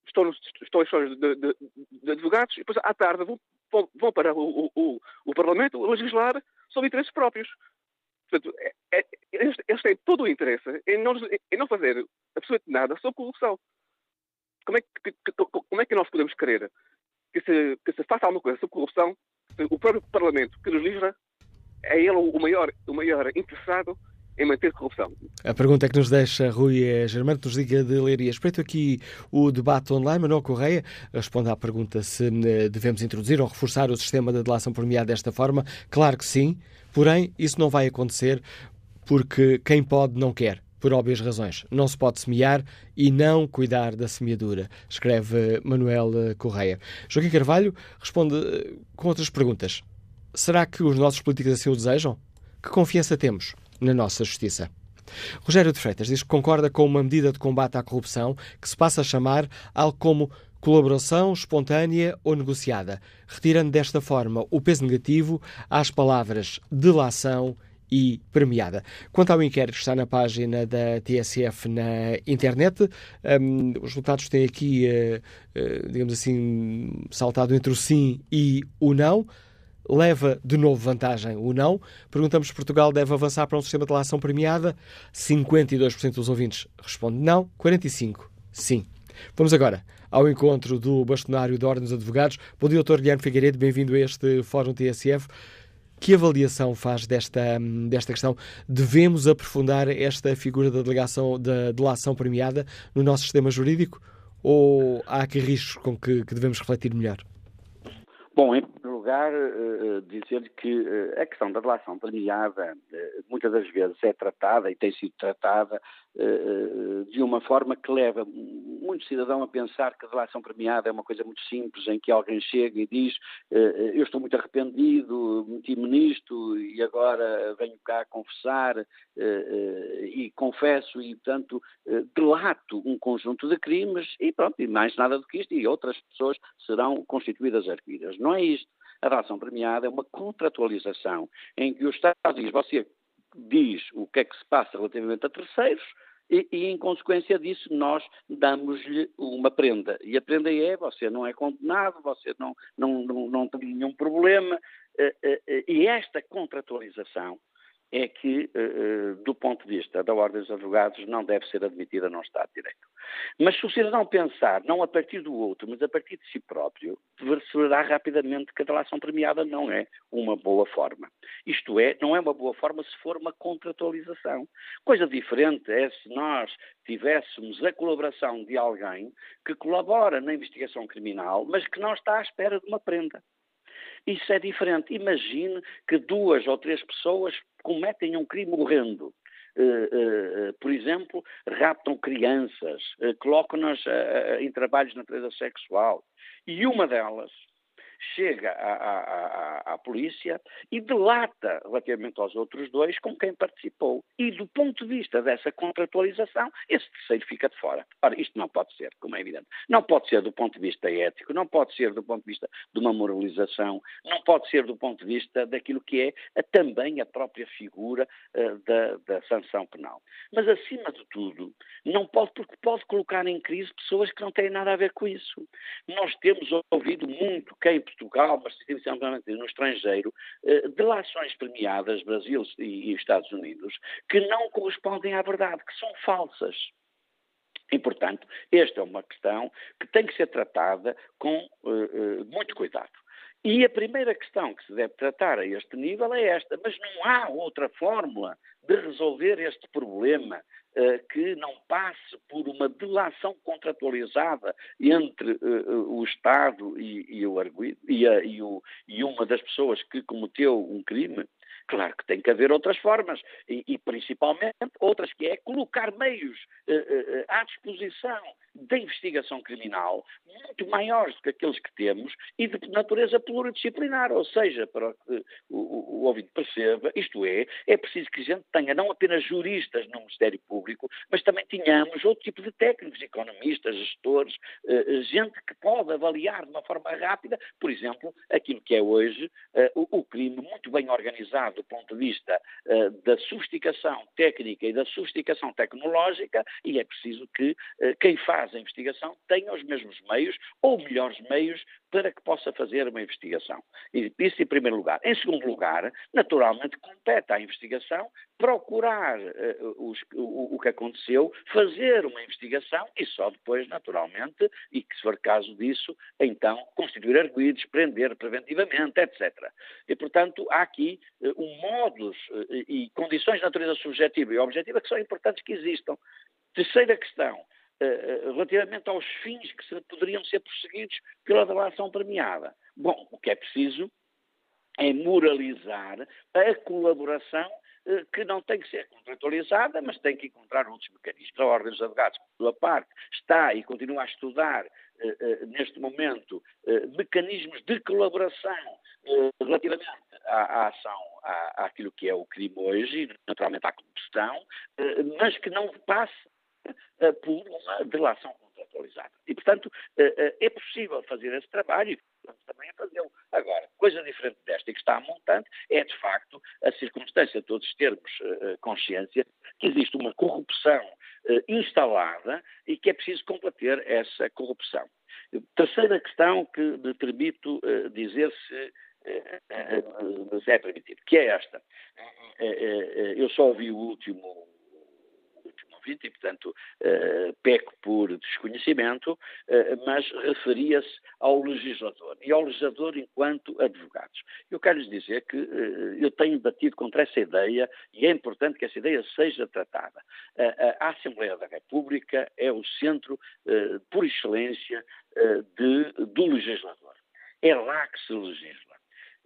estão, estão em histórias de, de, de, advogados e depois à tarde vão, vão para o, o, o Parlamento legislar sobre interesses próprios. Portanto, é, é, eles, eles, têm todo o interesse em não, em não fazer absolutamente nada sobre corrupção. Como é que, como é que nós podemos querer que se, que se faça alguma coisa sobre corrupção o próprio Parlamento que nos legisla é ele o maior, o maior interessado em manter corrupção. A pergunta é que nos deixa Rui Germano, nos diga de Leiria. Respeito aqui o debate online, Manuel Correia responde à pergunta se eh, devemos introduzir ou reforçar o sistema de delação premiada desta forma. Claro que sim, porém isso não vai acontecer porque quem pode não quer por óbvias razões. Não se pode semear e não cuidar da semeadura, escreve Manuel eh, Correia. Joaquim Carvalho responde eh, com outras perguntas. Será que os nossos políticos assim o desejam? Que confiança temos? Na nossa justiça. Rogério de Freitas diz que concorda com uma medida de combate à corrupção que se passa a chamar algo como colaboração espontânea ou negociada, retirando desta forma o peso negativo às palavras delação e premiada. Quanto ao inquérito está na página da TSF na internet, um, os resultados têm aqui, uh, uh, digamos assim, saltado entre o sim e o não leva de novo vantagem o não. Perguntamos se Portugal deve avançar para um sistema de relação premiada. 52% dos ouvintes respondem não, 45% sim. Vamos agora ao encontro do bastonário da Ordem dos Advogados. Bom dia, Dr. Guilherme Figueiredo, bem-vindo a este Fórum TSF. Que avaliação faz desta, desta questão? Devemos aprofundar esta figura da delegação da delação premiada no nosso sistema jurídico? Ou há aqui riscos com que, que devemos refletir melhor? Bom, lugar, uh, dizer que uh, a questão da relação premiada muitas das vezes é tratada e tem sido tratada de uma forma que leva muito cidadão a pensar que a relação premiada é uma coisa muito simples, em que alguém chega e diz eu estou muito arrependido, meti-me nisto e agora venho cá confessar e confesso e, portanto, delato um conjunto de crimes e pronto, e mais nada do que isto e outras pessoas serão constituídas arguidas. Não é isto. A relação premiada é uma contratualização em que o Estado diz, você diz o que é que se passa relativamente a terceiros, e, e, em consequência disso nós damos-lhe uma prenda. E a prenda é, você não é condenado, você não, não, não, não tem nenhum problema. Eh, eh, eh, e esta contratualização é que, do ponto de vista da Ordem dos Advogados, não deve ser admitida no Estado de Direito. Mas se o cidadão pensar, não a partir do outro, mas a partir de si próprio, perceberá rapidamente que a delação premiada não é uma boa forma. Isto é, não é uma boa forma se for uma contratualização. Coisa diferente é se nós tivéssemos a colaboração de alguém que colabora na investigação criminal, mas que não está à espera de uma prenda. Isso é diferente. Imagine que duas ou três pessoas cometem um crime horrendo eh, eh, por exemplo, raptam crianças, eh, colocam-nas em trabalhos de natureza sexual. E uma delas chega à, à, à, polícia e delata relativamente aos outros dois com quem participou. E do ponto de vista dessa contratualização, esse terceiro fica de fora. Ora, isto não pode ser, como é evidente. Não pode ser do ponto de vista ético, não pode ser do ponto de vista de uma moralização, não pode ser do ponto de vista daquilo que é também a própria figura uh, da, da sanção penal. Mas, acima de tudo, não pode, porque pode colocar em crise pessoas que não têm nada a ver com isso. Nós temos ouvido muito quem Portugal, mas essencialmente no estrangeiro, eh, delações premiadas, Brasil e Estados Unidos, que não correspondem à verdade, que são falsas. E, portanto, esta é uma questão que tem que ser tratada com uh, uh, muito cuidado. E a primeira questão que se deve tratar a este nível é esta, mas não há outra fórmula de resolver este problema que não passe por uma delação contratualizada entre uh, o Estado e, e, o, e, a, e, o, e, uma das pessoas que cometeu um crime. Claro que tem que haver outras formas e, principalmente outras, que é colocar meios uh, à disposição da investigação criminal muito maiores do que aqueles que temos e de natureza pluridisciplinar, ou seja, para que o, o, o perceba, isto é, é preciso que a gente tenha não apenas juristas no Ministério Público, mas também tenhamos outro tipo de técnicos, economistas, gestores, eh, gente que pode avaliar de uma forma rápida, por exemplo, aquilo que é hoje eh, o, o, crime muito bem organizado do ponto de vista eh, da sofisticação técnica e da sofisticação tecnológica, e é preciso que quem faz faz a investigação tenha os mesmos meios ou melhores meios para que possa fazer uma investigação. Isso em primeiro lugar. Em segundo lugar, naturalmente, compete à investigação procurar uh, os, o, o, que aconteceu, fazer uma investigação e só depois, naturalmente, e que se for caso disso, então constituir arguídos, prender preventivamente, etc. E, portanto, há aqui uh, um modus uh, e condições de natureza subjetiva e objetiva que são importantes que existam. Terceira questão, eh, eh, relativamente aos fins que se, poderiam ser perseguidos pela delação premiada. Bom, o que é preciso é moralizar a colaboração eh, que não tem que ser contratualizada, mas tem que encontrar outros mecanismos. A Ordem dos Advogados, sua parte, está e continua a estudar neste momento mecanismos de colaboração relativamente à, à ação, à, àquilo que é o crime hoje, naturalmente à corrupção, mas que não passe uh, *laughs* por uma delação contratualizada. E, portanto, uh, é possível fazer esse trabalho e também a fazê-lo. Agora, coisa diferente desta e que está a montante é, de facto, a circunstância de todos termos consciência que existe uma corrupção instalada e que é preciso combater essa corrupção. Terceira questão que me permito dizer se é permitido, que é esta. Eu só ouvi o último e, portanto, uh, peco por desconhecimento, uh, mas referia-se ao legislador e ao legislador enquanto advogados. Eu quero lhes dizer que uh, eu tenho batido contra essa ideia e é importante que essa ideia seja tratada. a Assembleia da República é o centro, por excelência, de, do legislador. É lá que se legisla.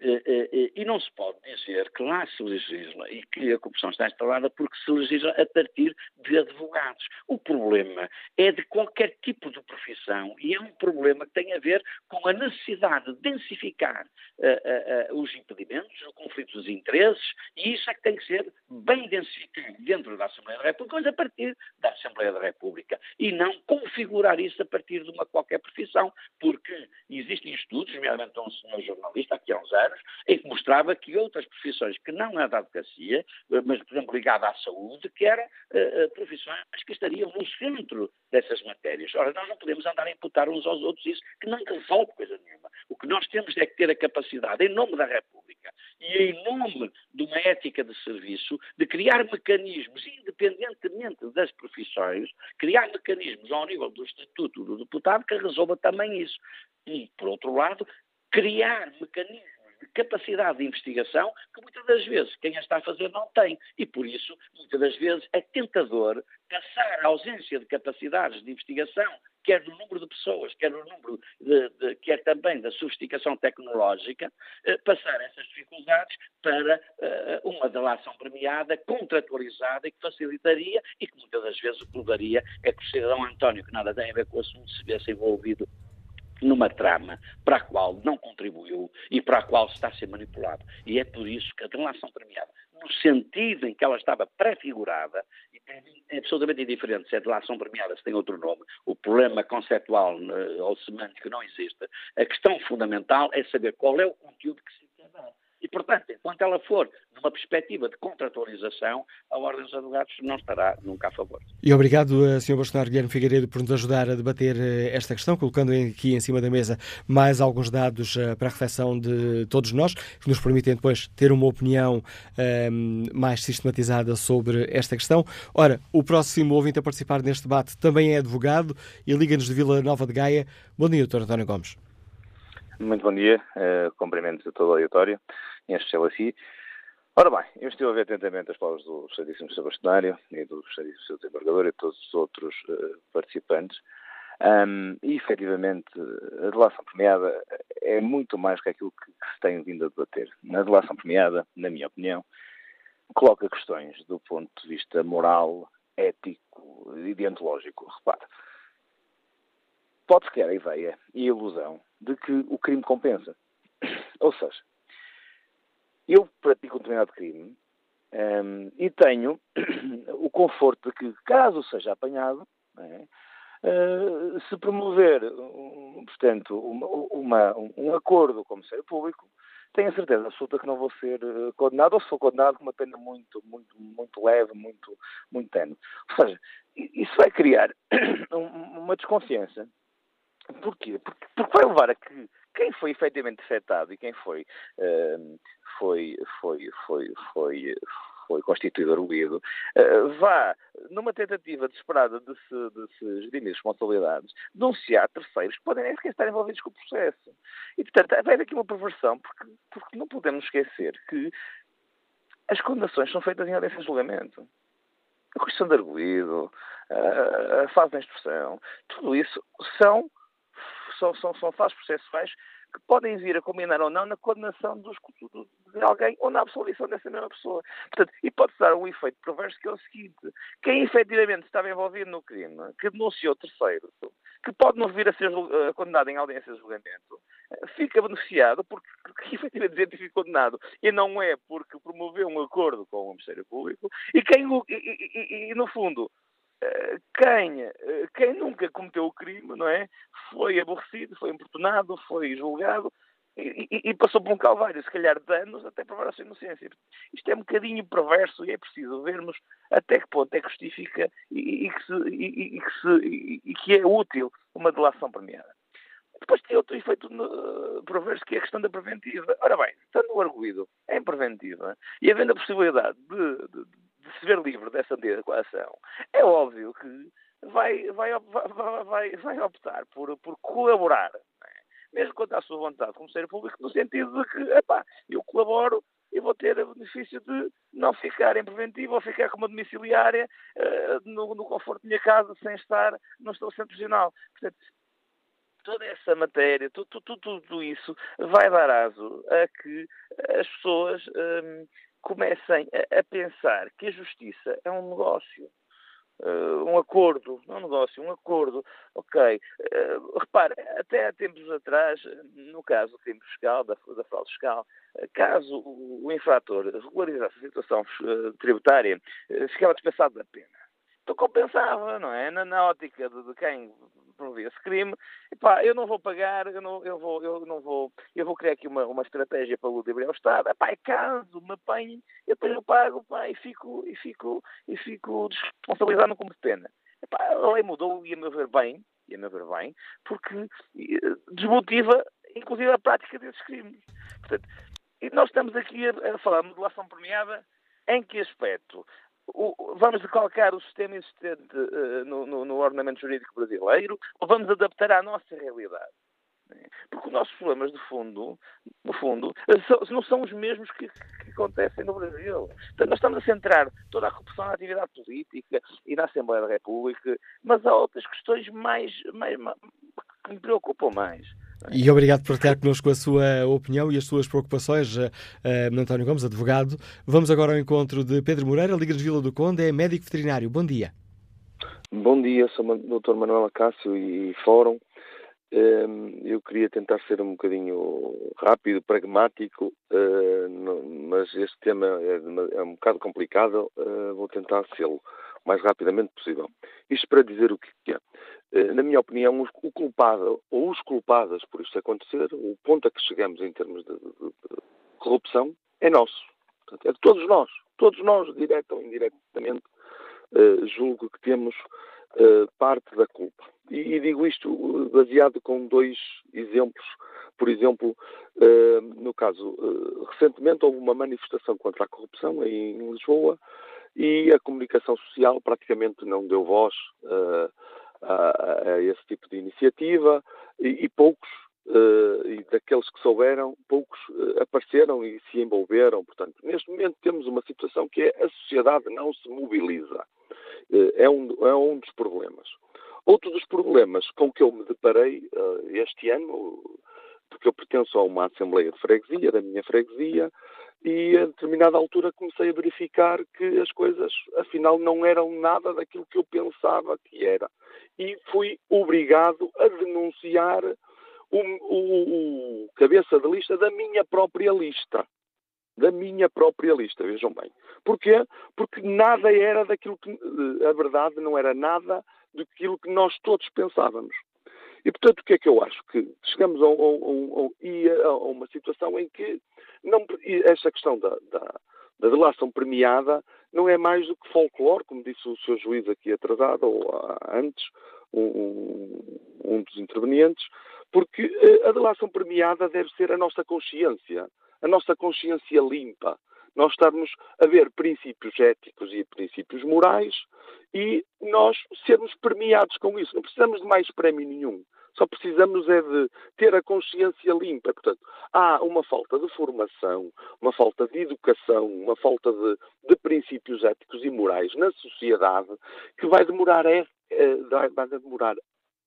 Eh, eh, eh, e não se pode dizer que lá se legisla e que a corrupção está instalada porque se legisla a partir de advogados. O problema é de qualquer tipo de profissão e é um problema que tem a ver com a necessidade de densificar uh, uh, os impedimentos, os conflitos de interesses, e isso é que tem que ser bem densificado dentro da Assembleia da República, mas a partir da Assembleia da República, e não configurar isso a partir de uma qualquer profissão, porque existem estudos, nomeadamente um senhor jornalista aqui há uns anos, anos, em que mostrava que outras profissões que não é da advocacia, mas, por exemplo, ligada à saúde, que eram uh, profissões que estariam no centro dessas matérias. Ora, nós não podemos andar a imputar uns aos outros isso, que não resolve coisa nenhuma. O que nós temos é que ter a capacidade, em nome da República e em nome de uma ética de serviço, de criar mecanismos, independentemente das profissões, criar mecanismos ao nível do Estatuto do Deputado que resolva também isso. E, por outro lado, criar mecanismos capacidade de investigação que muitas das vezes quem a está a fazer não tem. E por isso, muitas das vezes, é tentador passar a ausência de capacidades de investigação, quer no número de pessoas, quer no número de, de quer também da sofisticação tecnológica, eh, passar essas dificuldades para eh, uma delação premiada, contratualizada e que facilitaria e que muitas das vezes o que levaria é que o cidadão António, que nada tem a ver com o assunto, se viesse envolvido numa trama para a qual não contribuiu e para a qual está a ser manipulado. E é por isso que a delação premiada, no sentido em que ela estava prefigurada, é absolutamente indiferente se é delação premiada, se tem outro nome, o problema conceptual eh, ou semântico não existe. A questão fundamental é saber qual é o conteúdo que se portanto, enquanto ela for numa perspectiva de contratualização, a Ordem dos Advogados não estará nunca a favor. E obrigado, eh, Sr. Bolsonaro Guilherme Figueiredo, por nos ajudar a debater eh, esta questão, colocando aqui em cima da mesa mais alguns dados eh, para a reflexão de todos nós, que nos permitem depois ter uma opinião um, ehm, mais sistematizada sobre esta questão. Ora, o próximo ouvinte a participar neste debate também é advogado e liga-nos de Vila Nova de Gaia. Bom dia, Dr. António Gomes. Muito bom dia, uh, cumprimentos a todo o auditório, em especial a si. Ora bem, eu estive a ver atentamente as palavras do Excelentíssimo Sr. Bastonário e do Excelentíssimo Sr. Desembargador e de todos os outros uh, participantes. Um, e, efetivamente, a delação premiada é muito mais que aquilo que, que se tem vindo a debater. A delação premiada, na minha opinião, coloca questões do ponto de vista moral, ético e deontológico. Repare, pode-se criar a ideia e a ilusão de que o crime compensa. Ou seja, eu pratico um determinado crime um, e tenho *clears throat* o conforto de que, caso seja apanhado, uh, se promover, um, portanto, uma, uma, um acordo com o Ministério Público, tenho a certeza absoluta que não vou ser eh, condenado, ou se for condenado com uma pena muito, muito, muito leve, muito, muito tenue. Ou seja, isso vai criar *clears throat* uma desconfiança Porquê? Porque, porque vai levar a que quem foi efetivamente afetado e quem foi, uh, foi, foi, foi, foi, foi constituído arguído, uh, vá, numa tentativa desesperada de se, de se gerir responsabilidades, denunciar terceiros que podem nem sequer estar envolvidos com o processo. E, portanto, haver aqui uma perversão, porque, porque não podemos esquecer que as condenações são feitas em audiência de julgamento. A questão de arguído, a fase da instrução, tudo isso são são, são, são fases processuais que podem vir a combinar ou não na condenação dos, de alguém ou na absolvição dessa mesma pessoa. Portanto, e pode-se dar um efeito perverso que é o seguinte: quem efetivamente estava envolvido no crime, que denunciou terceiro, que pode não vir a ser uh, condenado em audiência de julgamento, fica beneficiado porque, *laughs* efetivamente ficou condenado e não é porque promoveu um acordo com o Ministério Público e quem, e, e, e no fundo, quem, quem nunca cometeu o crime, não é? Foi aborrecido, foi importunado, foi julgado e, e, e passou por um calvário, se calhar de anos, até provar a sua inocência. Isto é um bocadinho perverso e é preciso vermos até que ponto é que justifica e, e que, se, que, se, e que é útil uma delação premiada. Depois tem outro efeito perverso que é a questão da preventiva. Ora bem, estando o arguído em preventiva e havendo a possibilidade de, de de se ver livre dessa adequação, é óbvio que vai, vai, vai, vai optar por, por colaborar, é? mesmo quanto à sua vontade como ser público, no sentido de que, epá, eu colaboro e vou ter o benefício de não ficar em preventivo ou ficar com uma domiciliária uh, no, no, conforto da minha casa sem estar no estabelecimento prisional. Portanto, toda essa matéria, tudo, tudo, tudo, isso vai dar aso a que as pessoas um, comecem a, a pensar que a justiça é um negócio. Uh, um acordo, não um negócio, um acordo, ok. Uh, repare, até há tempos atrás, no caso do crime fiscal, da, da fraude fiscal, caso o, o, infrator regularizasse a situação uh, tributária, ficava dispensado da pena. Então compensava, não é? Na, na ótica de, de quem promovia esse crime, epá, eu não vou pagar, eu não, eu vou, eu não vou, eu vou criar aqui uma, uma estratégia para ludibrir ao Estado, é caso me apanhem, eu depois eu pago, epá, e fico, e fico, e fico desresponsabilizado como pena. Epá, a lei mudou e a meu ver bem, e a meu ver bem, porque desmotiva, inclusive, a prática desses crimes. Portanto, nós estamos aqui a, a falar de modulação premiada em que aspecto? O, vamos decalcar o sistema existente uh, no, no, no, ordenamento jurídico brasileiro ou vamos adaptar à nossa realidade? Porque os nossos problemas, de fundo, no fundo, não são os mesmos que, que, acontecem no Brasil. Portanto, nós estamos a centrar toda a corrupção na atividade política e na Assembleia da República, mas há outras questões mais, mais, mais que me preocupam mais. E obrigado por partilhar connosco a sua opinião e as suas preocupações, uh, António Gomes, advogado. Vamos agora ao encontro de Pedro Moreira, Liga de Vila do Conde, é médico veterinário. Bom dia. Bom dia, sou o Dr. Manuel Acácio e Fórum. Ehm, eu queria tentar ser um bocadinho rápido, pragmático, eh, mas este tema é, é um bocado complicado, vou tentar sê-lo o mais rapidamente possível. Isto para dizer o que é. Eh, na minha opinião, o culpado ou os culpados por isto acontecer, o ponto a que chegamos em termos de, de, corrupção é nosso. Portanto, é de todos nós. Todos nós, direto ou indiretamente, uh, julgo que temos uh, parte da culpa. E, e, digo isto baseado com dois exemplos. Por exemplo, no caso, recentemente houve uma manifestação contra a corrupção em Lisboa e a comunicação social praticamente não deu voz a, esse tipo de iniciativa e, e poucos Uh, e daqueles que souberam, poucos uh, apareceram e se envolveram. Portanto, neste momento temos uma situação que é a sociedade não se mobiliza. Uh, é, um, é um dos problemas. Outro dos problemas com que eu me deparei este ano, porque eu pertenço a uma Assembleia de Freguesia, da minha freguesia, e a determinada altura comecei a verificar que as coisas, afinal, não eram nada daquilo que eu pensava que era. E fui obrigado a denunciar o, o, o cabeça de lista da minha própria lista. Da minha própria lista, vejam bem. Porquê? Porque nada era daquilo que. Eh, a verdade não era nada daquilo que nós todos pensávamos. E, portanto, o que é que eu acho? Que chegamos a, a, a uma situação em que não, esta questão da, da, da delação premiada não é mais do que folclore, como disse o seu juiz aqui atrasado, ou antes, um, um dos intervenientes, porque eh, a delação premiada deve ser a nossa consciência, a nossa consciência limpa. Nós estarmos a ver princípios éticos e princípios morais e nós sermos premiados com isso. Não precisamos de mais prémio nenhum. Só precisamos é de ter a consciência limpa. Portanto, há uma falta de formação, uma falta de educação, uma falta de, de princípios éticos e morais na sociedade que vai demorar, é, é, vai demorar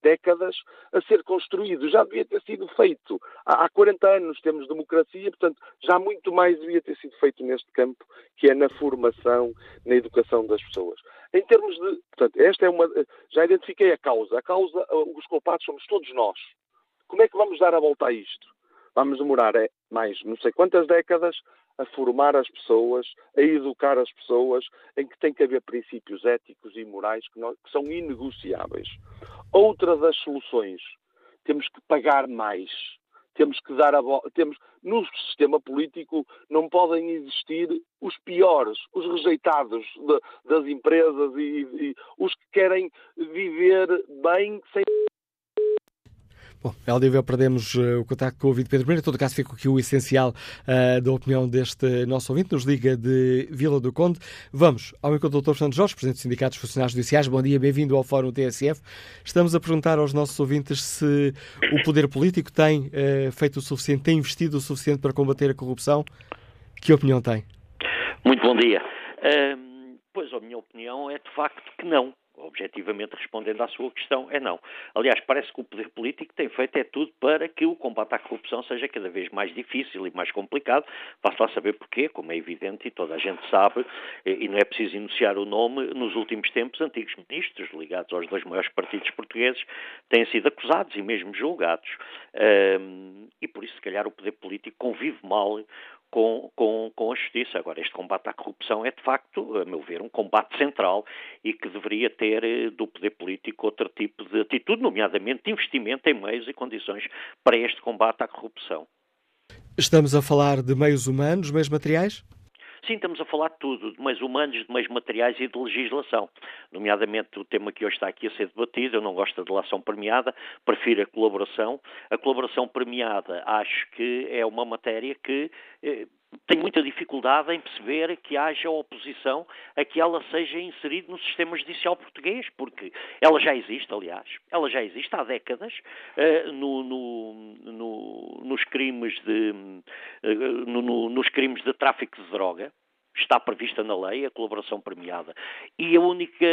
décadas a ser construído. Já devia ter sido feito. Há, há 40 anos temos democracia, portanto, já muito mais devia ter sido feito neste campo, que é na formação, na educação das pessoas. Em termos de. Portanto, esta é uma. Já identifiquei a causa. A causa, os culpados somos todos nós. Como é que vamos dar a volta a isto? Vamos demorar é, mais não sei quantas décadas a formar as pessoas, a educar as pessoas, em que tem que haver princípios éticos e morais que, que são inegociáveis. Outra das soluções, temos que pagar mais. Temos que dar a temos no sistema político não podem existir os piores, os rejeitados de, das empresas e, e os que querem viver bem sem Bom, Eldiveu, perdemos uh, o contacto com o ouvinte Pedro Pereira. Em todo caso, fica aqui o essencial uh, da opinião deste nosso ouvinte, nos liga de Vila do Conde. Vamos ao encontro do Dr. Fernando Jorge, Presidente do Sindicato dos Funcionários Judiciais. Bom dia, bem-vindo ao Fórum TSF. Estamos a perguntar aos nossos ouvintes se o poder político tem uh, feito o suficiente, tem investido o suficiente para combater a corrupção. Que opinião tem? Muito bom dia. pois a minha opinião é de facto que não objetivamente respondendo à sua questão, é não. Aliás, parece que o poder político tem feito é tudo para que o combate à corrupção seja cada vez mais difícil e mais complicado. Basta lá saber porquê, como é evidente e toda a gente sabe, e não é preciso enunciar o nome, nos últimos tempos, antigos ministros ligados aos dois maiores partidos portugueses têm sido acusados e mesmo julgados. E por isso, se calhar, o poder político convive mal com, com, com a justiça. Agora, este combate à corrupção é, de facto, a meu ver, um combate central e que deveria ter eh, do poder político outro tipo de atitude, nomeadamente investimento em meios e condições para este combate à corrupção. Estamos a falar de meios humanos, meios materiais? Sim, estamos a falar de tudo, de meios humanos, de meios materiais e de legislação. Nomeadamente o tema que hoje está aqui a ser debatido, eu não gosto da delação premiada, prefiro a colaboração. A colaboração premiada acho que é uma matéria que eh, tenho muita dificuldade em perceber que haja oposição a que ela seja inserida no sistema judicial português, porque ela já existe, aliás, ela já existe há décadas uh, no, no, no, nos crimes de uh, nos crimes de tráfico de droga está prevista na lei a colaboração premiada. E a única,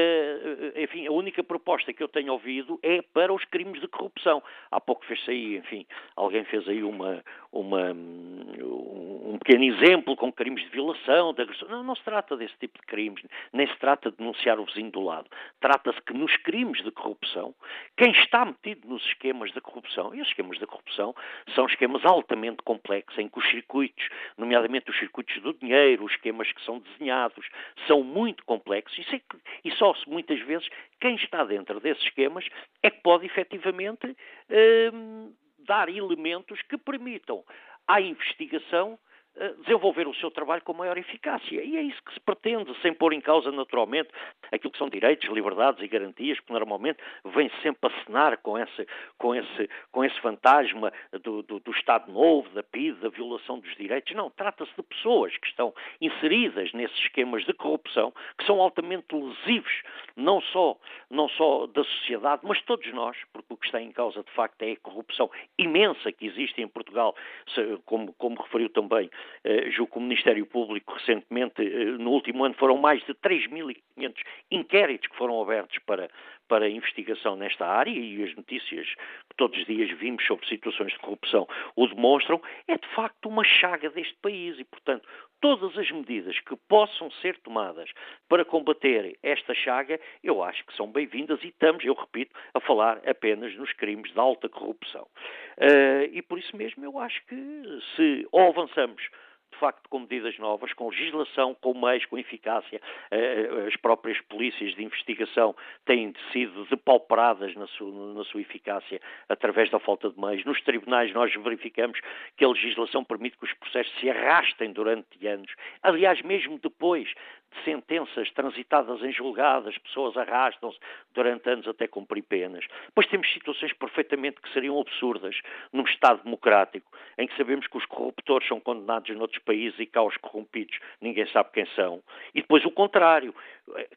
enfim, a única proposta que eu tenho ouvido é para os crimes de corrupção. Há pouco fez aí, enfim, alguém fez aí uma, uma, um pequeno exemplo com crimes de violação, de agressão. Não, não se trata desse tipo de crimes, nem se trata de denunciar o vizinho do lado. Trata-se que nos crimes de corrupção, quem está metido nos esquemas da corrupção, e os esquemas da corrupção são esquemas altamente complexos, em que os circuitos, nomeadamente os circuitos do dinheiro, os esquemas que são desenhados são muito complexos e, e só se muitas vezes quem está dentro desses esquemas é que pode efetivamente hum, dar elementos que permitam à investigação desenvolver o seu trabalho com maior eficácia. E é isso que se pretende, sem pôr em causa, naturalmente, aquilo que são direitos, liberdades e garantias, que normalmente vem sempre a cenar com esse, com esse, com esse fantasma do, do, do Estado Novo, da PID, da violação dos direitos. Não, trata-se de pessoas que estão inseridas nesses esquemas de corrupção, que são altamente lesivos, não só, não só da sociedade, mas todos nós, porque o que está em causa, de facto, é a corrupção imensa que existe em Portugal, como, como referiu também eh, julgo que o Ministério Público recentemente, eh, no último ano, foram mais de 3.500 inquéritos que foram abertos para, para investigação nesta área e as notícias que todos os dias vimos sobre situações de corrupção o demonstram, é de facto uma chaga deste país e, portanto, todas as medidas que possam ser tomadas para combater esta chaga, eu acho que são bem-vindas e estamos, eu repito, a falar apenas nos crimes de alta corrupção. Uh, e por isso mesmo eu acho que se ou avançamos facto, com medidas novas, com legislação, com meios, com eficácia. Eh, as próprias polícias de investigação têm sido depauperadas na sua, na sua eficácia através da falta de meios. Nos tribunais nós verificamos que a legislação permite que os processos se arrastem durante anos. Aliás, mesmo depois de sentenças transitadas em julgadas, pessoas arrastam-se durante anos até cumprir penas. Depois temos situações perfeitamente que seriam absurdas num Estado democrático, em que sabemos que os corruptores são condenados noutros países e cá os corrompidos ninguém sabe quem são. E depois o contrário,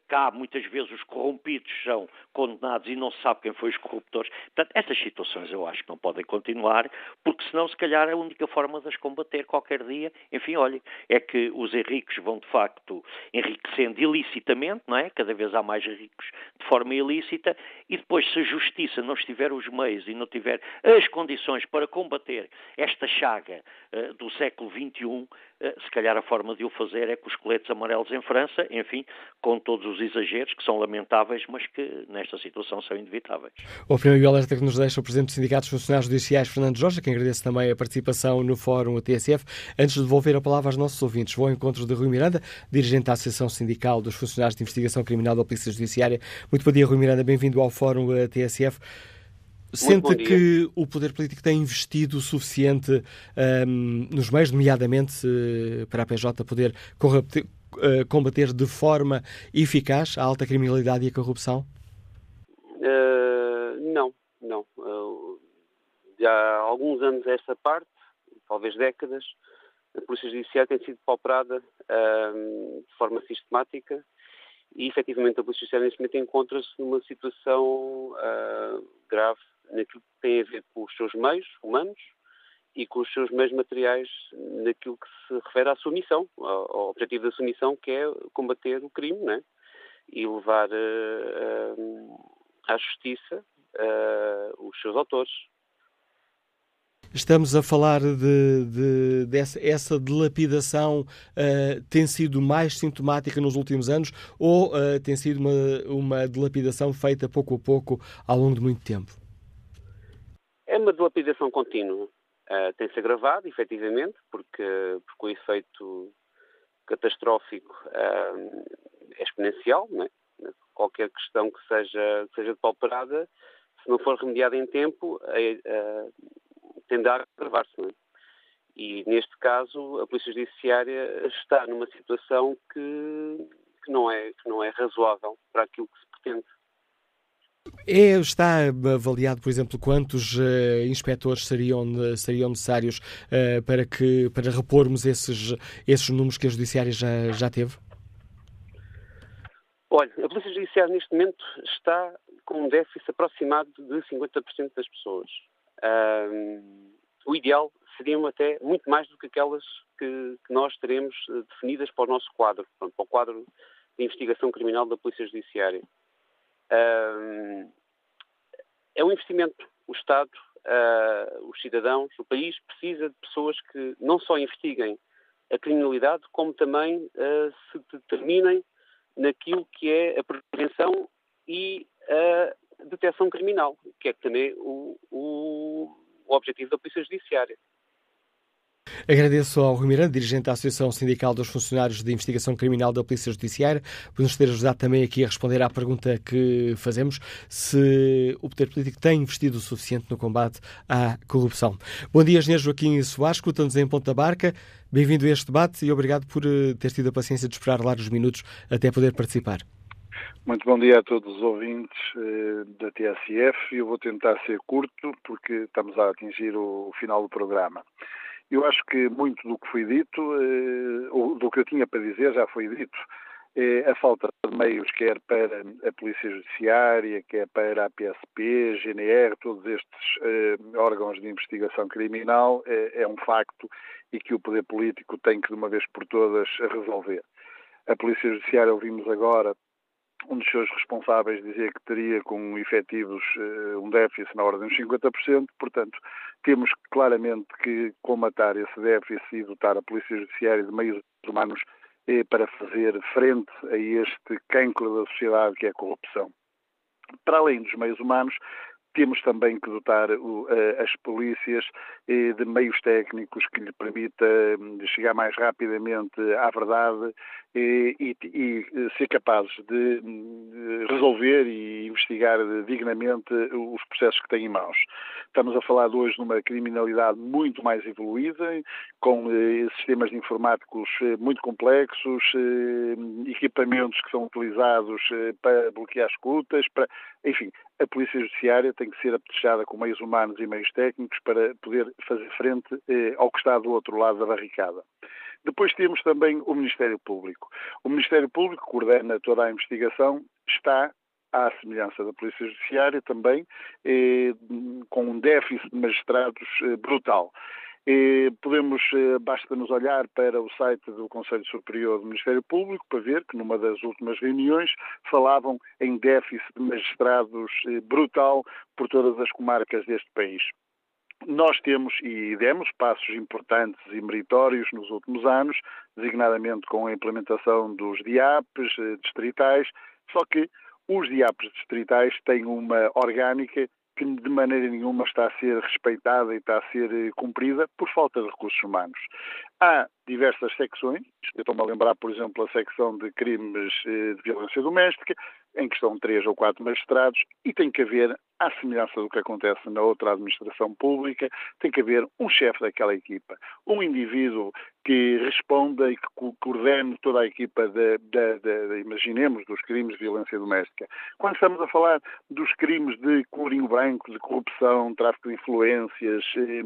cá muitas vezes os corrompidos são condenados e não se sabe quem foi os corruptores. Portanto, essas situações eu acho que não podem continuar, porque senão se calhar a única forma de as combater qualquer dia, enfim, olhem, é que os ricos vão de facto enriquecendo ilicitamente, não é? Cada vez há mais ricos de forma ilícita, e depois, se a justiça não estiver os meios e não tiver as condições para combater esta chaga uh, do século XXI, se calhar a forma de o fazer é com os coletes amarelos em França, enfim, com todos os exageros que são lamentáveis, mas que nesta situação são inevitáveis. O e alerta que nos deixa o Presidente dos Funcionários Judiciais, Fernando Jorge, que agradece também a participação no Fórum TSF. Antes de devolver a palavra aos nossos ouvintes, vou ao encontro de Rui Miranda, dirigente da Associação Sindical dos Funcionários de Investigação Criminal da Polícia Judiciária. Muito bom dia, Rui Miranda, bem-vindo ao Fórum eh, TSF. Sente que o poder político tem investido o suficiente um, nos meios, nomeadamente uh, para a PJ poder combater, uh, combater, de forma eficaz a alta criminalidade e a corrupção? Uh, não, não. já há alguns anos esta parte, talvez décadas, a Polícia Judiciária tem sido pauperada um, de forma sistemática e, efetivamente, a Polícia Judiciária neste momento encontra-se numa situação uh, grave naquilo que tem a ver com os seus meios humanos e com os seus meios materiais naquilo que se refere à sua missão, ao, objetivo da sua missão, que é combater o crime né? e levar uh, uh, à justiça os seus autores. Estamos a falar de, de dessa essa dilapidação uh, tem sido mais sintomática nos últimos anos ou uh, tem sido uma, uma feita pouco a pouco ao longo de muito tempo? É uma dilapidação contínua. Uh, tem-se agravado, efetivamente, porque, porque o efeito catastrófico é exponencial. Né? Qualquer questão que seja, que seja depauperada, se não for remediada em tempo, tende a agravar-se. É? E, neste caso, a Polícia Judiciária está numa situação que, que, não é, que não é razoável para aquilo que se pretende. É, está avaliado, por exemplo, quantos uh, inspectores seriam, seriam necessários uh, para, que, para repormos esses, esses números que a Judiciária já, já teve? Olha, a Polícia Judiciária neste momento está com um déficit aproximado de 50% das pessoas o ideal seriam até muito mais do que aquelas que, que nós teremos eh, definidas para o nosso quadro, para o quadro de investigação criminal da Polícia Judiciária. É um investimento. O Estado, uh, os cidadãos, o país precisa de pessoas que não só investiguem a criminalidade, como também uh, se determinem naquilo que é a prevenção e a detecção criminal, que é também o, o objetivo da Polícia Judiciária. Agradeço ao Rui Miranda, dirigente da Associação Sindical dos Funcionários de Investigação Criminal da Polícia Judiciária, por nos ter ajudado também aqui a responder à pergunta que fazemos, se o poder político tem investido o suficiente no combate à corrupção. Bom dia, Engenheiro Joaquim Soares, escuta-nos em Ponta Barca. Bem-vindo a este debate e obrigado por eh, ter tido a paciência de esperar largos minutos até poder participar. Muito bom dia a todos os ouvintes eh, da TSF. Eu vou tentar ser curto porque estamos a atingir o, o final do programa. Eu acho que muito do que foi dito, eh, ou do que eu tinha para dizer, já foi dito. É a falta de meios, quer para a Polícia Judiciária, quer para a PSP, GNR, todos estes eh, órgãos de investigação criminal, é, é um facto e que o poder político tem que, de uma vez por todas, resolver. A Polícia Judiciária, ouvimos agora, um dos seus responsáveis dizia que teria com efetivos uh, um déficit na ordem dos 50%, portanto, temos claramente que comatar esse déficit e dotar a Polícia Judiciária de meios humanos eh, para fazer frente a este cancro da sociedade que é a corrupção. Para além dos meios humanos, temos também que dotar as polícias eh, de meios técnicos que lhe permita hum, chegar mais rapidamente à verdade e, e, ser capazes de resolver e investigar dignamente os processos que têm em mãos. Estamos a falar hoje de uma criminalidade muito mais evoluída, com eh, sistemas informáticos eh, muito complexos, eh, equipamentos que são utilizados para bloquear escutas, para, enfim, a Polícia Judiciária tem que ser apetrechada com meios humanos e meios técnicos para poder fazer frente ao que está do outro lado da barricada. Depois temos também o Ministério Público. O Ministério Público coordena toda a investigação, está à semelhança da Polícia Judiciária também, eh, com um déficit de magistrados eh, brutal. E podemos, eh, basta-nos olhar para o site do Conselho Superior do Ministério Público para ver que numa das últimas reuniões falavam em déficit de magistrados eh, brutal por todas as comarcas deste país. Nós temos e demos passos importantes e meritórios nos últimos anos, designadamente com a implementação dos DIAPs eh, distritais, só que os DIAPs distritais têm uma orgânica que de maneira nenhuma está a ser respeitada e está a ser eh, cumprida por falta de recursos humanos. Há diversas secções, eu estou-me a lembrar, por exemplo, a secção de crimes eh, de violência doméstica, em que estão três ou quatro magistrados, e tem que haver, à semelhança do que acontece na outra administração pública, tem que haver um chefe daquela equipa, um indivíduo que responda e que coordene toda a equipa, de, de, de, imaginemos, dos crimes de violência doméstica. Quando estamos a falar dos crimes de colorinho branco, de corrupção, tráfico de influências, eh,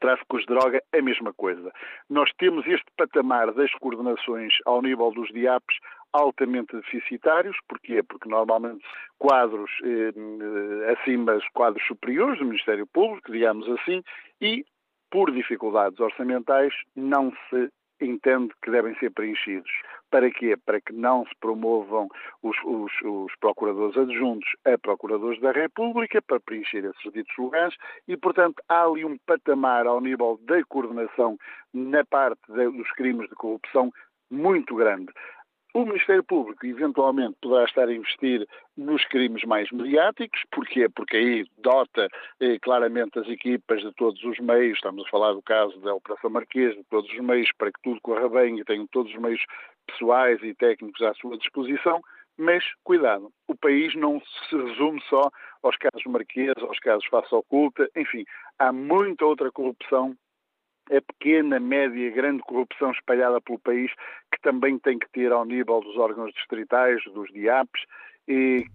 tráficos de droga, a mesma coisa. Nós temos este patamar das coordenações ao nível dos DIAPs altamente deficitários. Porquê? Porque normalmente quadros eh, acima, quadros superiores do Ministério Público, digamos assim, e por dificuldades orçamentais não se entende que devem ser preenchidos. Para quê? Para que não se promovam os, os, os, procuradores adjuntos a procuradores da República para preencher esses ditos lugares e, portanto, há ali um patamar ao nível da coordenação na parte de, dos crimes de corrupção muito grande. O Ministério Público eventualmente poderá estar a investir nos crimes mais mediáticos, porquê? Porque aí dota eh, claramente as equipas de todos os meios, estamos a falar do caso da Operação Marquês, de todos os meios para que tudo corra bem e tenham todos os meios pessoais e técnicos à sua disposição, mas cuidado, o país não se resume só aos casos Marquês, aos casos face oculta, enfim, há muita outra corrupção a pequena, média, grande corrupção espalhada pelo país, que também tem que ter ao nível dos órgãos distritais, dos DIAPs, e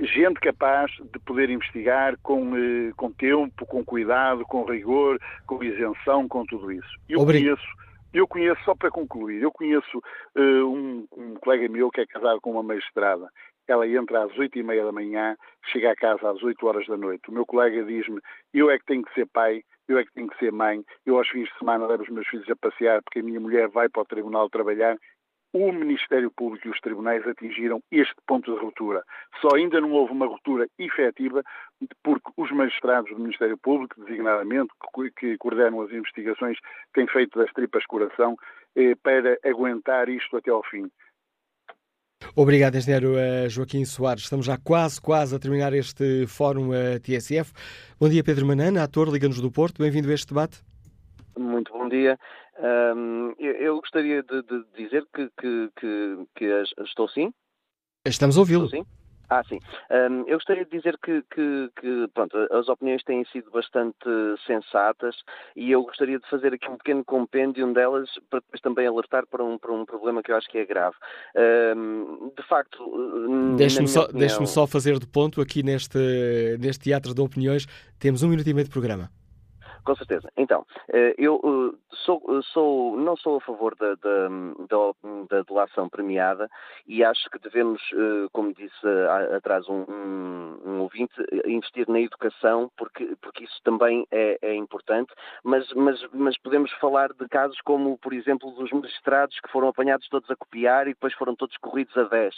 gente capaz de poder investigar com, eh, com tempo, com cuidado, com rigor, com isenção, com tudo isso. Eu conheço, eu conheço, só para concluir, eu conheço uh, um, um colega meu que é casado com uma magistrada ela entra às oito e meia da manhã, chega a casa às oito horas da noite. O meu colega diz-me, eu é que tenho que ser pai, eu é que tenho que ser mãe, eu aos fins de semana levo os meus filhos a passear porque a minha mulher vai para o tribunal trabalhar. O Ministério Público e os tribunais atingiram este ponto de ruptura. Só ainda não houve uma ruptura efetiva porque os magistrados do Ministério Público, designadamente, que coordenam as investigações, têm feito das tripas coração eh, para aguentar isto até ao fim. Obrigado, engenheiro eh, Joaquim Soares. Estamos já quase, quase a terminar este fórum eh, TSF. Bom dia, Pedro Manana, ator, Liga-nos do Porto. Bem-vindo a este debate. Muito bom dia. Um, eu, gostaria de, de dizer que, que, que, que, estou sim. Estamos a ouvi-lo. Sim. Ah, sim. Um, eu gostaria de dizer que, que, que, pronto, as opiniões têm sido bastante sensatas e eu gostaria de fazer aqui um pequeno compêndio delas para depois também alertar para um, para um problema que eu acho que é grave. Um, de facto, deixe-me só, opinião... deixe só fazer de ponto aqui neste, neste teatro de opiniões. Temos um minuto e meio de programa. Com certeza. Então, eh, eu eh, sou, sou, não sou a favor da, da, da, delação premiada e acho que devemos, eh, como disse atrás um, um, ouvinte, investir na educação porque, porque isso também é, é importante, mas, mas, mas podemos falar de casos como, por exemplo, dos magistrados que foram apanhados todos a copiar e depois foram todos corridos a 10.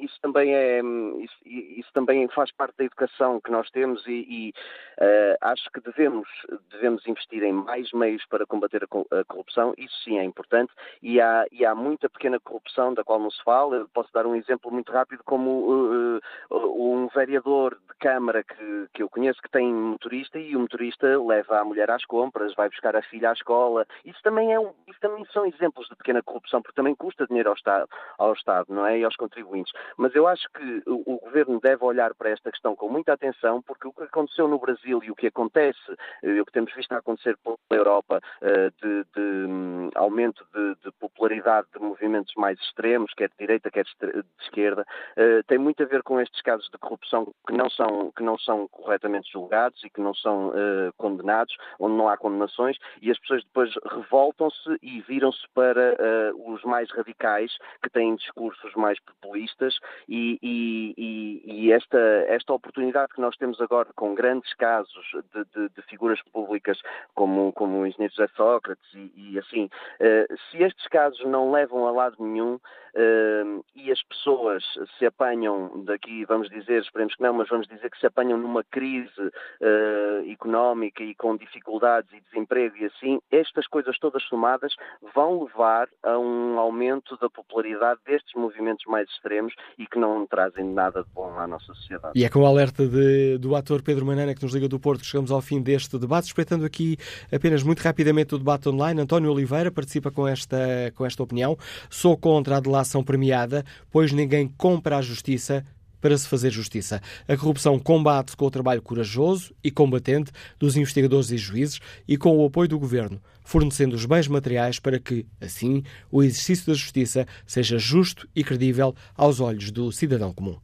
Isso também, é, isso, isso também faz parte da educação que nós temos e, e acho que devemos devemos investir em mais meios para combater a corrupção, isso sim é importante, e há, e há muita pequena corrupção da qual não se fala. Eu posso dar um exemplo muito rápido, como uh, uh, um vereador de Câmara que, que eu conheço que tem motorista e o motorista leva a mulher às compras, vai buscar a filha à escola. Isso também, é um, isso também são exemplos de pequena corrupção, porque também custa dinheiro ao Estado, ao Estado não é? e aos contribuintes. Mas eu acho que o, o Governo deve olhar para esta questão com muita atenção, porque o que aconteceu no Brasil e o que acontece, o que temos visto a acontecer pela Europa uh, de, de um, aumento de, de, popularidade de movimentos mais extremos, quer de direita, quer de, esquerda, uh, tem muito a ver com estes casos de corrupção que não são, que não são corretamente julgados e que não são uh, condenados, onde não há condenações, e as pessoas depois revoltam-se e viram-se para os mais radicais, que têm discursos mais populistas, e, e, e, esta, esta oportunidade que nós temos agora com grandes casos de, de figuras públicas como, como o engenheiro José Sócrates e, e assim, uh, se estes casos não levam a lado nenhum uh, e as pessoas se apanham daqui, vamos dizer, esperemos que não, mas vamos dizer que se apanham numa crise uh, económica e com dificuldades e desemprego e assim, estas coisas todas somadas vão levar a um aumento da popularidade destes movimentos mais extremos e que não trazem nada de bom à nossa sociedade. E é com o alerta de, do ator Pedro Manana que nos liga do Porto que chegamos ao fim deste debate, espreitando aqui apenas muito rapidamente o debate online. António Oliveira participa com esta, com esta opinião. Sou contra a delação premiada, pois ninguém compra a justiça para se fazer justiça. A corrupção combate-se com o trabalho corajoso e combatente dos investigadores e juízes e com o apoio do governo, fornecendo os bens materiais para que, assim, o exercício da justiça seja justo e credível aos olhos do cidadão comum.